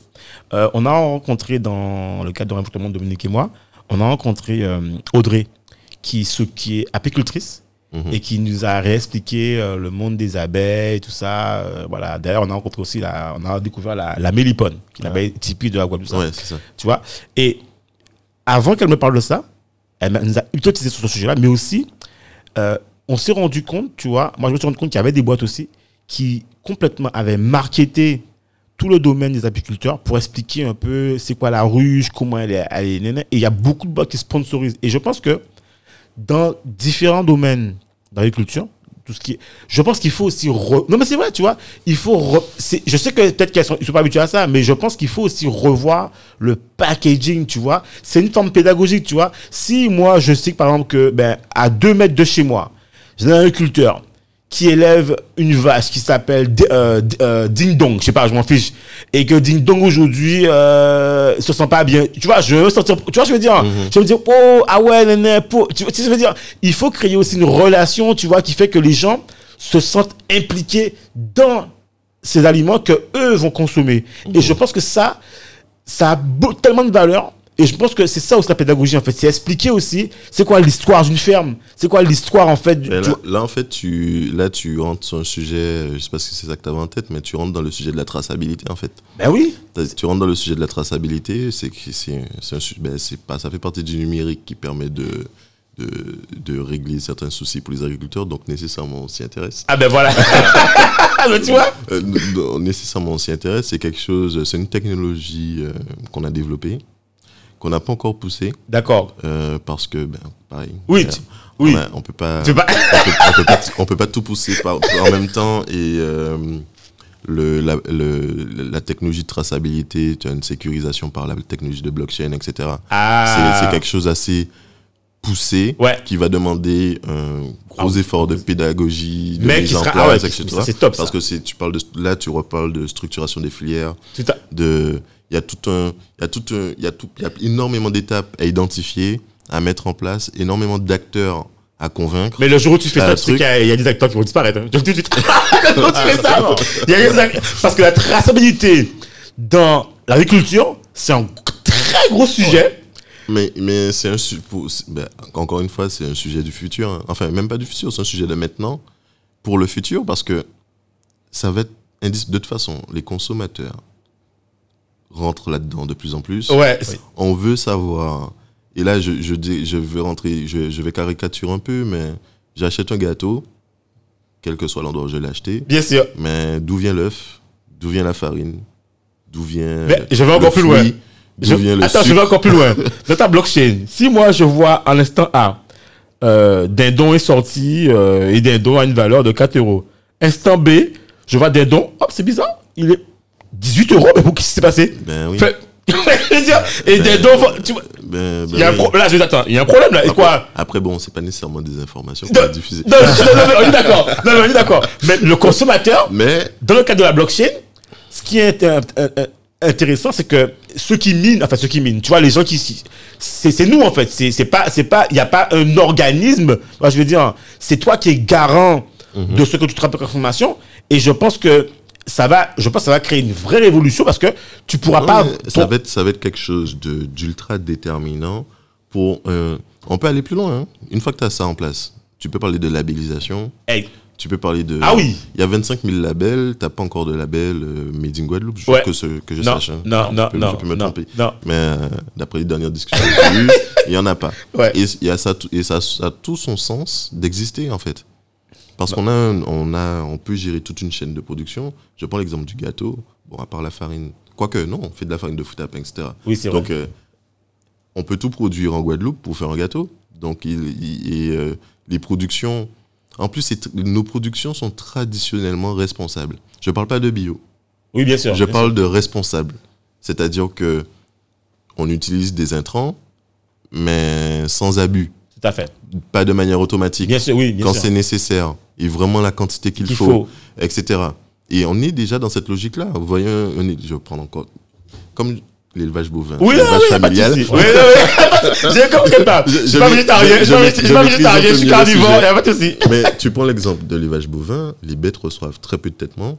Euh, on a rencontré dans le cadre de Réinvestement Dominique et moi, on a rencontré euh, Audrey, qui, ce, qui est apicultrice Mhm. et qui nous a réexpliqué euh, le monde des abeilles, tout ça. euh, voilà. D'ailleurs, on a rencontré aussi, la, on a découvert la, la mélipone, qui est l'abeille typique de la Guadeloupe. Ouais, c'est ça. Tu vois? Et avant qu'elle me parle de ça, elle nous a hypnotisé sur ce sujet-là, mais aussi, euh, on s'est rendu compte, tu vois, moi je me suis rendu compte qu'il y avait des boîtes aussi qui complètement avaient marketé tout le domaine des apiculteurs pour expliquer un peu c'est quoi la ruche, comment elle est, elle est. Et il y a beaucoup de boîtes qui sponsorisent. Et je pense que dans différents domaines d'agriculture, tout ce qui est, je pense qu'il faut aussi re- non mais c'est vrai tu vois il faut re- je sais que peut-être qu'elles sont, ils sont pas habitués à ça mais je pense qu'il faut aussi revoir le packaging tu vois. C'est une forme pédagogique tu vois. Si moi je sais que par exemple que ben à deux mètres de chez moi j'ai un agriculteur qui élève une vache qui s'appelle euh, euh, Ding Dong, je sais pas, je m'en fiche, et que Ding Dong aujourd'hui euh, se sent pas bien. Tu vois, je veux sentir, tu vois, je veux dire, je veux dire, oh ah ouais, néné, pour, tu vois, je veux dire, il faut créer aussi une relation, tu vois, qui fait que les gens se sentent impliqués dans ces aliments que eux vont consommer. Et je pense que ça, ça a beau- tellement de valeur. Et je pense que c'est ça aussi la pédagogie en fait, c'est expliquer aussi c'est quoi l'histoire d'une ferme, c'est quoi l'histoire en fait. du- là, en fait, tu, là, tu rentres sur un sujet, euh, je sais pas si c'est ça que tu avais en tête, mais tu rentres dans le sujet de la traçabilité, en fait. Ben oui. Tu rentres dans le sujet de la traçabilité, c'est que c'est ben, pas ça fait partie du numérique qui permet de, de, de régler certains soucis pour les agriculteurs, donc nécessairement on s'y intéresse. Ah ben voilà. Tu vois Euh, nécessairement on s'y intéresse, c'est quelque chose, c'est une technologie euh, qu'on a développée, qu'on n'a pas encore poussée, D'accord. euh, parce que, ben, pareil. Oui, euh, oui. on a- on peut pas. On peut, on peut pas, on peut pas tout pousser par- en même temps et euh, le, la, le- la technologie de traçabilité, tu as une sécurisation par la technologie de blockchain, etc. Ah. C'est- quelque chose assez poussé Ouais. qui va demander un gros Ah, effort de pédagogie, de Mais mise qui en sera- place, ah ouais, etc. ça, c'est top, Parce ça. que c'est- tu parles de, là, tu reparles de structuration des filières, Tout à- de il y a tout un il y a tout un il y a tout il y a énormément d'étapes à identifier à mettre en place énormément d'acteurs à convaincre Mais le jour où tu fais ça, le tu sais truc. qu'il y, a- il y a des acteurs qui vont disparaître. hein. Le jour où tu fais ça. Il y a des Parce que la traçabilité dans l'agriculture, c'est un très gros sujet. mais mais c'est un su- pour- c'est- ben, encore une fois c'est un sujet du futur hein. enfin même pas du futur c'est un sujet de maintenant pour le futur parce que ça va être indice de toute façon les consommateurs rentrent là-dedans de plus en plus Ouais. on veut savoir. Et là, je, je, dis, je vais rentrer, je, je vais caricaturer un peu, mais j'achète un gâteau, quel que soit l'endroit où je l'ai acheté. Bien sûr. Mais d'où vient l'œuf? D'où vient la farine? D'où vient. Mais je vais le encore plus loin. Je- vient le Attends, je vais encore plus loin. Dans ta blockchain, si moi je vois à l'instant A, euh, Dindon est sorti euh, et Dindon a une valeur de 4 euros. Instant B, je vois Dindon, hop, c'est bizarre, il est 18 euros, mais pour qu'est-ce qui s'est passé Ben oui. Fait- Je veux dire, Et Dindon, tu vois, Ben, ben il y a un oui. pro- là, je attends, il y a un problème là, et quoi Après, bon, c'est pas nécessairement des informations qu'on diffuser. non, non, non, non, on est d'accord. Non, non, on est d'accord. Mais le consommateur, Mais dans le cadre de la blockchain, ce qui est euh, euh, intéressant, c'est que ceux qui minent, enfin ceux qui minent, tu vois, les gens qui, c'est nous en fait. C'est pas, c'est pas, il y a pas un organisme. Moi, je veux dire, c'est toi qui es garant de ce que tu trappes comme information. Et je pense que ça va, je pense que ça va créer une vraie révolution parce que tu pourras Non, pas. ça, ton- va être, ça va être quelque chose d'ultra déterminant pour. euh, on peut aller plus loin. hein. Une fois que tu as ça en place, tu peux parler de labellisation. Hey, Tu peux parler de. Ah oui. Il y a 25 000 labels, t'as pas encore de label euh, Made in Guadeloupe, je Ouais. que, ce, que je Non, sache. hein. non, non, peux, non, je peux me non, tromper. non. Mais euh, d'après les dernières discussions que j'ai eues, il y en a pas. Ouais. Et y a ça, et ça, ça a tout son sens d'exister en fait. Parce qu'on a, on a, on peut gérer toute une chaîne de production. Je prends l'exemple du gâteau. Bon, à part la farine, quoique non, on fait de la farine de fruits à pain, etc. Oui, c'est Donc, vrai. euh, on peut tout produire en Guadeloupe pour faire un gâteau. Donc, il, il- et, euh, les productions. En plus, nos productions sont traditionnellement responsables. Je ne parle pas de bio. Oui, bien sûr. Je bien parle de responsable. C'est-à-dire que on utilise des intrants, mais sans abus. Tout à fait. Pas de manière automatique. Bien sûr, oui, bien quand c'est nécessaire. Et vraiment la quantité qu'il faut, faut. etc. Et on est déjà dans cette logique-là. Vous voyez, je vais prendre encore. Comme l'élevage bovin. Oui, oui, l'élevage oui, familial. Oui, oui, oui. J'ai compris suis pas je- suis pas végétarien, je suis carnivore, il n'y a pas de souci. Mais tu prends l'exemple de l'élevage bovin, les bêtes reçoivent très peu de traitement.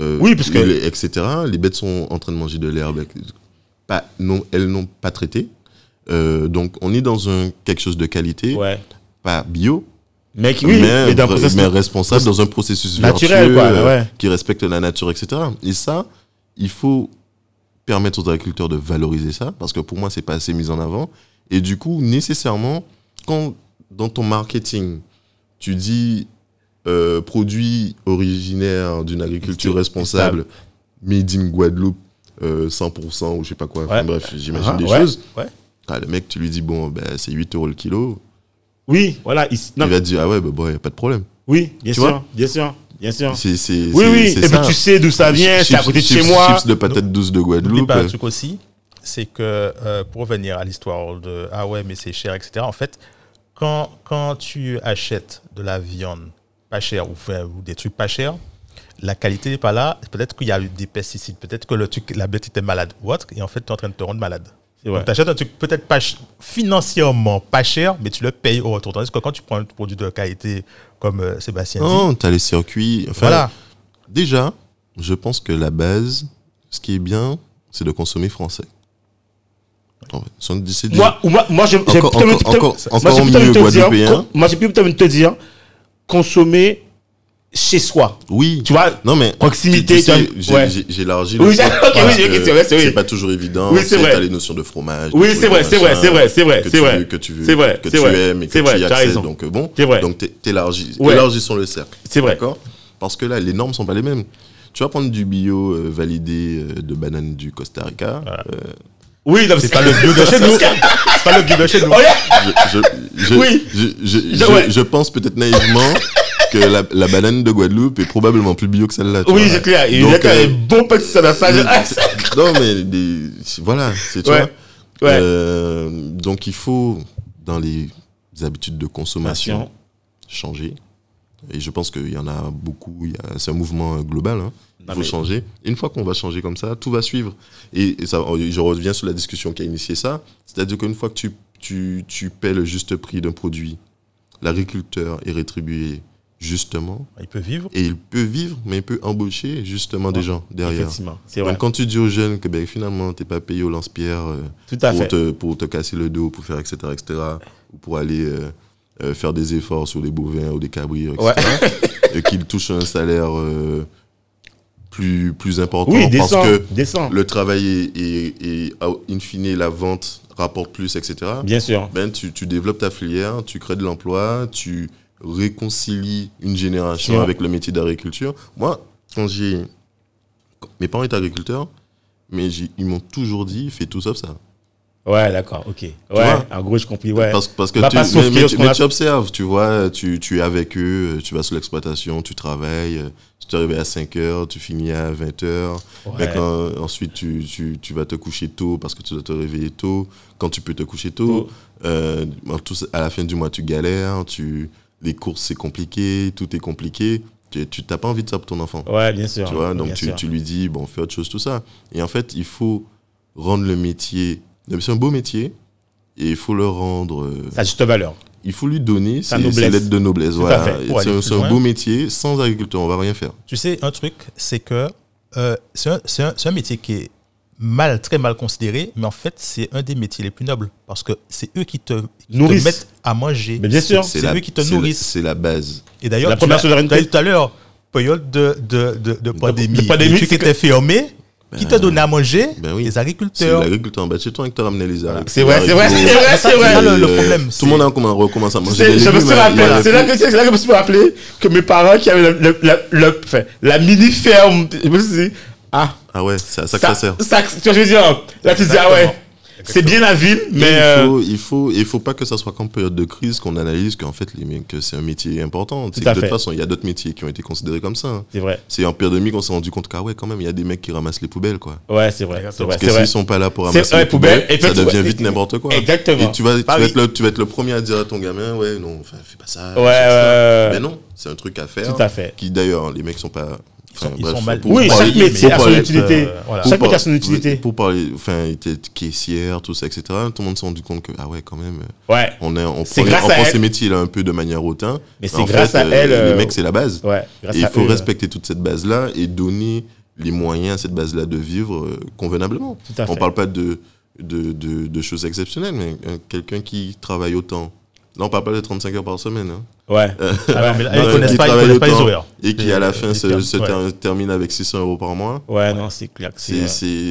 euh, Oui, parce que- les- etc. Les bêtes sont en train de manger de l'herbe. Pas, non, elles n'ont pas traité. Euh, donc, on est dans un, quelque chose de qualité, Ouais. pas bio, Oui, mais, vra- processus mais responsable dans un processus naturel, vertueux, quoi, euh, ouais. qui respecte la nature, etc. Et ça, il faut permettre aux agriculteurs de valoriser ça, parce que pour moi, c'est pas assez mis en avant. Et du coup, nécessairement, quand dans ton marketing, tu dis euh, produit originaire d'une agriculture responsable, made in Guadeloupe, euh, 100% ou je sais pas quoi, enfin, bref, j'imagine Ah, des ouais, choses. Ah, le mec, tu lui dis, bon, ben, c'est 8 euros le kilo, Oui, voilà. il- non, il va te dire, ah ouais, bah, bon, y a pas de problème. Oui, bien Tu sûr, bien sûr, bien sûr. Oui, oui, et ça. puis tu sais d'où ça vient, c'est à côté de chips- chez moi. Chips de patates douces de Guadeloupe. pas un truc aussi, c'est que euh, pour revenir à l'histoire de ah ouais, mais c'est cher, etc. En fait, quand, quand tu achètes de la viande pas chère ou, des trucs pas chers, la qualité n'est pas là. Peut-être qu'il y a eu des pesticides, peut-être que le truc, la bête était malade ou autre, et en fait, tu es en train de te rendre malade. Vrai. Tu achètes un truc peut-être pas financièrement pas cher, mais tu le payes au retour. Tandis que quand tu prends un produit de qualité comme euh, Sébastien Non, t'as les circuits. Enfin, voilà. Déjà, je pense que la base, ce qui est bien, c'est de consommer français. En fait, Moi, moi, moi, j'ai Moi, plutôt envie de te dire, consommer chez soi. Oui. Tu vois, Non, mais. Proximité, Oui, le oui, ok, que c'est vrai, c'est vrai. pas toujours évident. Oui, c'est vrai. T'as les notions de fromage. Oui, c'est vrai, c'est vrai, c'est vrai, c'est vrai, que c'est vrai. Que tu veux, C'est vrai, que tu vrai. aimes et que C'est vrai, tu y accèdes. Donc, euh, bon. C'est vrai. Donc, t'é- t'élargis. Élargissons le cercle. C'est vrai. D'accord? Parce que là, les normes sont pas les mêmes. Tu vas prendre du bio euh, validé euh, de bananes du Costa Rica. euh, Oui, C'est pas le bio de chez nous. C'est pas le bio de chez nous. Yeah. je, je, je, Oui. je, je, Je- je- ouais. je pense peut-être naïvement que la, la banane de Guadeloupe est probablement plus bio que celle-là. Oui, c'est clair. Il y a quand même bon petit ça. non, mais des- voilà, c'est tu Ouais. vois. Ouais. Euh, donc il faut, dans les habitudes de consommation, changer. Et je pense qu'il y en a beaucoup. C'est un mouvement euh, global. hein. Il faut changer. Et une fois qu'on va changer comme ça, tout va suivre. Et, et ça, je reviens sur la discussion qui a initié ça. C'est-à-dire qu'une fois que tu, tu, tu paies le juste prix d'un produit, l'agriculteur est rétribué justement. Il peut vivre. Et il peut vivre, mais il peut embaucher justement des gens derrière. Effectivement, c'est vrai. Donc quand tu dis aux jeunes que ben, finalement tu n'es pas payé au lance-pierre euh, pour, te, pour te casser le dos, pour faire etc. etc. ou pour aller euh, euh, faire des efforts sur des bovins ou des cabris, etc. et qu'ils touchent un salaire plus, plus important Oui, parce descend, que descend. le travail est- in fine la vente rapporte plus, etc. Bien sûr. Ben, tu, tu développes ta filière, tu crées de l'emploi, tu réconcilies une génération avec le métier d'agriculture. Moi, quand j'ai. Mes parents étaient agriculteurs, mais ils m'ont toujours dit fais tout sauf ça. Ouais, d'accord, ok. Ouais, en gros, je compris, ouais. Parce, parce que tu, mais, tu- qu'on mais a- tu observes, tu vois, tu, tu es avec eux, tu vas sur l'exploitation, tu travailles, tu te réveilles à 5 heures, tu finis à 20 heures. Ouais. Mais quand, ensuite, tu, tu, tu vas te coucher tôt parce que tu dois te réveiller tôt. Quand tu peux te coucher tôt, euh, à la fin du mois, tu galères, tu, les courses, c'est compliqué, tout est compliqué. Tu tu- t'as pas envie de ça pour ton enfant. Ouais, bien sûr. Tu vois, donc tu, sûr. tu lui dis, bon, fais autre chose, tout ça. Et en fait, il faut rendre le métier. C'est un beau métier. Et il faut le rendre. euh, Sa juste valeur. il faut lui donner Sa lettres de noblesse. Tout voilà. C'est un, beau métier. Sans agriculteur, on va rien faire. Tu sais, un truc, c'est que euh, c'est un, c'est un- un métier qui est mal, très mal considéré, mais en fait, c'est un des métiers les plus nobles parce que c'est eux qui te, qui te Nourrissent. mettent à manger. Mais bien sûr. C'est la- eux qui te c'est nourrissent. C'est la base. Et d'ailleurs, La première souveraineté. dit tout à l'heure, période de, de, de, de pandémie, de pandémie, c'est étaient fermés. Qui te donnait à manger Ben oui. Les C'est agriculteurs. l'agriculteur en bas de chez toi qui t'a ramené les haricots. C'est vrai, c'est vrai, c'est vrai, c'est c'est vrai. le- le problème, Tout c'est- le monde a comment- recommence à manger C'est- des je me suis hein, rappelé, c'est là, que, c'est là que je me suis rappelé que mes parents qui avaient le, le- la, le- enfin, la mini ferme, je me suis dit, ah, Ah ouais, c'est à ça que ça sert. ça, tu vois, je veux dire, là tu dis, ah ouais. C'est bien la ville, mais. Euh, il faut, il faut, il faut pas que ça soit qu'en période de crise qu'on analyse qu'en fait les mecs, que c'est un métier important. À de fait. toute façon, il y a d'autres métiers qui ont été considérés comme ça. hein. C'est vrai. C'est en pandémie qu'on s'est rendu compte qu'ah ouais, quand même, il y a des mecs qui ramassent les poubelles, quoi. Ouais, c'est vrai. Parce que s'ils sont pas là pour ramasser les poubelles, poubelles, et ça devient vite n'importe quoi. Exactement. Et tu vas, tu, Ah vas oui. être le, tu vas être le premier à dire à ton gamin, ouais, non, fais pas ça. Ouais. Mais non, c'est un truc à faire. Tout à fait. Qui d'ailleurs, les mecs sont pas. Enfin, Ils sont bref, mal- pour Oui, parler- chaque métier a son utilité. euh, voilà. Chaque métier a son utilité. Pour parler, enfin, il était caissière, tout ça, etc. Tout le monde s'est rendu compte que, ah ouais, quand même, euh, Ouais. on, est, on C'est prend, grâce on à prend ces métiers-là un peu de manière hautain. Mais c'est grâce fait, à euh, elle, euh, Les mecs, c'est la base. Ouais. grâce Et il faut eux, respecter toute cette base-là et donner les moyens à cette base-là de vivre euh, convenablement. Tout à On fait. parle pas de, de, de, de choses exceptionnelles, mais euh, quelqu'un qui travaille autant. Là, on parle pas de 35 heures par semaine. hein. Ouais. Ah non, mais là, ils connaissent pas, ils connaissent pas les horaires. Et qui, à la fin, se, se ouais. termine avec 600 euros par mois. Ouais, non, c'est clair. C'est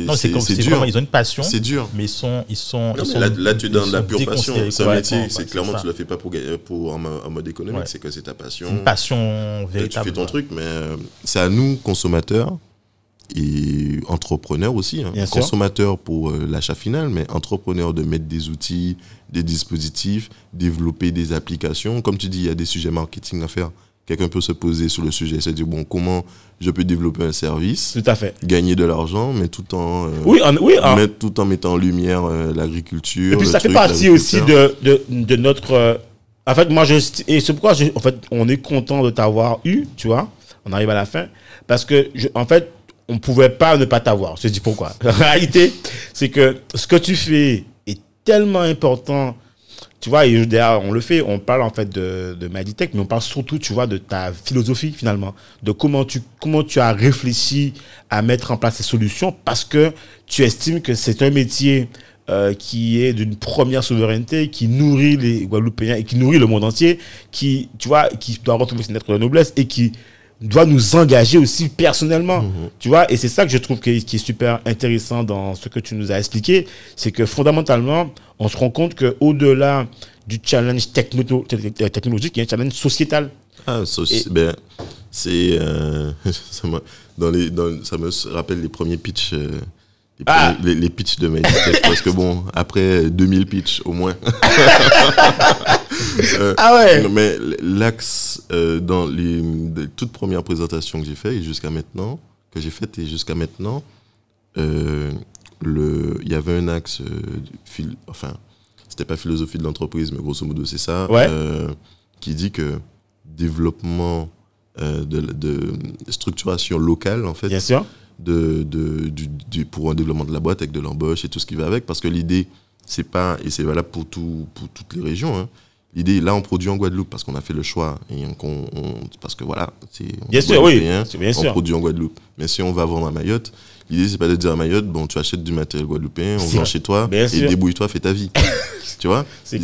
Non, dur. vraiment, ils ont une passion, C'est dur. mais ils sont, ils sont, Non, ils mais sont là, là, tu es dans ils de la pure passion. C'est un métier, c'est clairement, tu le fais pas pour, pour en, mo- en mode économique, c'est que c'est ta passion. Une passion Euh, Tu véritable. fais ton truc, mais euh, c'est à nous, consommateurs et entrepreneurs aussi. hein. Consommateurs pour euh, l'achat final, mais entrepreneurs de mettre des outils, des dispositifs, développer des applications. Comme tu dis, il y a des sujets marketing à faire. Quelqu'un peut se poser sur le sujet et se dire, bon, comment je peux développer un service, Tout à fait. gagner de l'argent, mais tout en... euh, Oui, en, oui, en- mettre- tout en mettant en lumière euh, l'agriculture. Et puis ça fait partie aussi de, de, de notre. en fait, moi, je. Et c'est pourquoi je- en fait, on est content de t'avoir eu, tu vois. On arrive à la fin. Parce que, je- en fait, on pouvait pas ne pas t'avoir. Je te dis pourquoi. La réalité, c'est que ce que tu fais est tellement important. Tu vois, et derrière, on le fait, on parle en fait de, de Meditech, mais on parle surtout, tu vois, de ta philosophie finalement, de comment tu, comment tu as réfléchi à mettre en place ces solutions parce que tu estimes que c'est un métier euh, qui est d'une première souveraineté, qui nourrit les Guadeloupéens et qui nourrit le monde entier, qui, tu vois, qui doit retrouver ses lettres de noblesse et qui doit nous engager aussi personnellement. Tu vois, et c'est ça que je trouve qui est, qui est super intéressant dans ce que tu nous as expliqué, c'est que fondamentalement, on se rend compte que au-delà du challenge techno te- technologique, il y a un challenge sociétal. Ah, Et- ben, c'est. euh, ça, m'a- dans les, dans, ça me rappelle les premiers pitchs. euh, les, Ah. premiers- les, les pitchs de Meditech, parce que bon, après 2000 pitchs au moins. Euh, Ah ouais Mais l'axe euh, dans les, les toutes premières présentations que j'ai faites jusqu'à maintenant, que j'ai faites et jusqu'à maintenant, euh, le, il y avait un axe, phil- enfin, c'était pas philosophie de l'entreprise, mais grosso modo c'est ça, Ouais. qui dit que développement de, de structuration locale en fait, Bien sûr. de, de, du, du- pour un développement de la boîte avec de l'embauche et tout ce qui va avec. Parce que l'idée, c'est pas, et c'est valable pour, tout, pour toutes les régions, hein. L'idée, là, on produit en Guadeloupe parce qu'on a fait le choix. Et on- parce que voilà, c'est on Bien est sûr, oui. Guadeloupéen, C'est bien on sûr. produit en Guadeloupe. Mais si on va vendre à Mayotte, l'idée, c'est pas de dire à Mayotte, bon, tu achètes du matériel guadeloupéen, on vend chez toi, Bien et débrouille-toi, fais ta vie. tu vois? C'est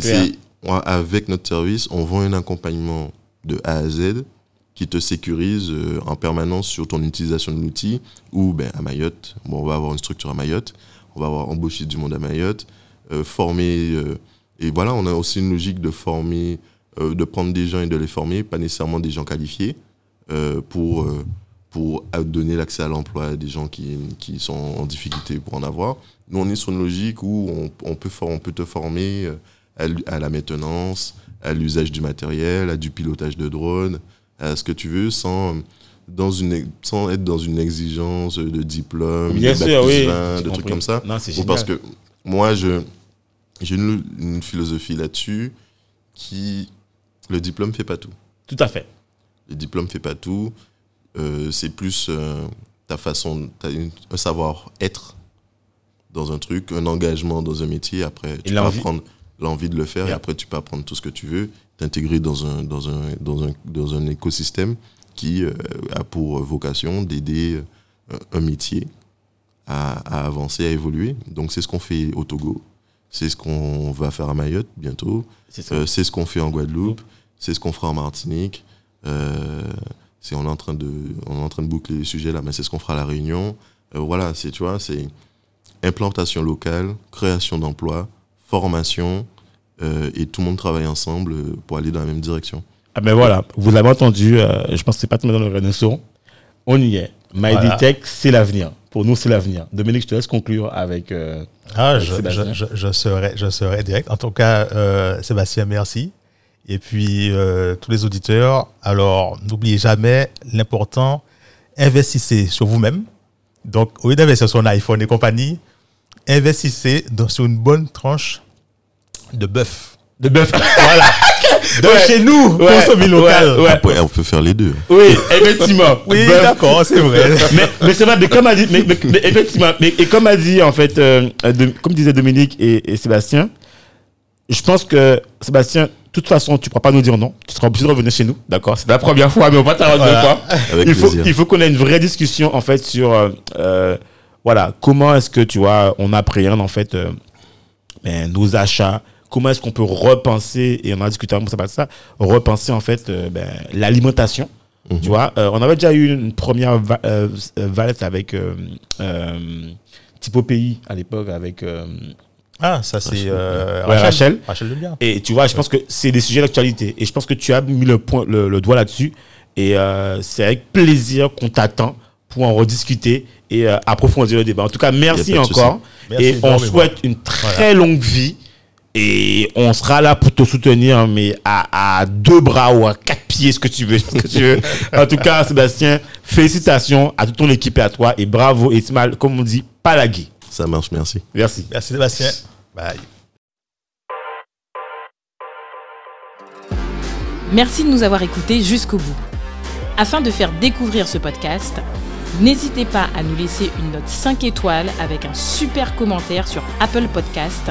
Avec notre service, on vend un accompagnement de A à Z qui te sécurise euh, en permanence sur ton utilisation de l'outil ou ben, à Mayotte, bon, on va avoir une structure à Mayotte, on va avoir embauché du monde à Mayotte, euh, former, euh, et voilà, on a aussi une logique de former, euh, de prendre des gens et de les former, pas nécessairement des gens qualifiés, euh, pour, euh, pour donner l'accès à l'emploi à des gens qui, qui sont en difficulté pour en avoir. Nous, on est sur une logique où on, on peut, for- on peut te former à, la maintenance, à l'usage du matériel, à du pilotage de drone, à ce que tu veux, sans, dans une, sans être dans une exigence de diplôme, Bien de sûr, plus oui. 20, j'ai de trucs comme ça. Non, c'est Ou parce que moi, je, j'ai une, une philosophie là-dessus qui, le diplôme fait pas tout. Tout à fait. Le diplôme fait pas tout. Euh, c'est plus euh, ta façon, une- un savoir-être dans un truc, un engagement dans un métier. Après, tu peux apprendre l'envie de le faire et après, tu peux apprendre tout ce que tu veux, t'intégrer dans un, dans, un, dans, un, dans un écosystème qui euh, a pour vocation d'aider un métier à, à avancer, à évoluer. Donc c'est ce qu'on fait au Togo, c'est ce qu'on va faire à Mayotte bientôt, C'est euh, ce qu'on fait en Guadeloupe, c'est ce qu'on fera en Martinique. Euh, c'est on est en train de on est en train de boucler les sujets là, mais c'est ce qu'on fera à la Réunion. Euh, voilà, c'est tu vois, c'est implantation locale, création d'emplois, formation euh, et tout le monde travaille ensemble pour aller dans la même direction. Ah ben voilà, vous l'avez entendu, euh, je pense que c'est pas tout le monde dans le Renaissance. On y est. Voilà. MyDTech, c'est l'avenir. Pour nous, c'est l'avenir. Dominique, je te laisse conclure avec. euh, Ah, je, Sébastien. je, je, je serai, je serai direct. En tout cas, euh, Sébastien, merci. Et puis, euh, tous les auditeurs, alors, n'oubliez jamais l'important, investissez sur vous-même. Donc, au lieu d'investir sur un iPhone et compagnie, investissez dans, sur une bonne tranche de bœuf. De bœuf. Voilà. De Ouais. chez nous, Ouais. consommer local. Ouais. Après, on peut faire les deux. Oui, effectivement. Oui, d'accord, c'est vrai. mais, mais c'est vrai, mais comme a dit, mais, mais- mais effectivement, mais, et comme a dit en fait, euh, euh, de- comme disaient Dominique et, et Sébastien, je pense que Sébastien, de toute façon, tu ne pourras pas nous dire non. Tu seras obligé de revenir chez nous, d'accord? C'est la première fois, mais on va t'arrêter Voilà. deux fois. Avec il faut, plaisir. il faut qu'on ait une vraie discussion en fait sur, euh, euh, voilà, comment est-ce que tu vois, on appréhende en fait euh, ben, nos achats. Comment est-ce qu'on peut repenser et on a discuté pas de ça, repenser en fait euh, ben, l'alimentation. Mhm. Tu vois, Euh, on avait déjà eu une première va euh, valette avec Typo Pays à l'époque avec Ah, ça, c'est Ouais, Rachel. Rachel bien. et tu vois, je pense que c'est des sujets d'actualité. Et je pense que tu as mis le, point, le, le doigt là-dessus. Et euh, c'est avec plaisir qu'on t'attend pour en rediscuter et euh, approfondir le débat. En tout cas, merci encore. Merci et on souhaite une très longue vie. Et on sera là pour te soutenir, mais à, à deux bras ou à quatre pieds, ce que tu veux. Ce que tu veux. en tout cas, Sébastien, félicitations à toute ton équipe et à toi. Et bravo, et c'est mal, comme on dit, pas la guille. Ça marche, merci. Merci. Merci, Sébastien. Bye. Merci de nous avoir écoutés jusqu'au bout. Afin de faire découvrir ce podcast, n'hésitez pas à nous laisser une note 5 étoiles avec un super commentaire sur Apple Podcast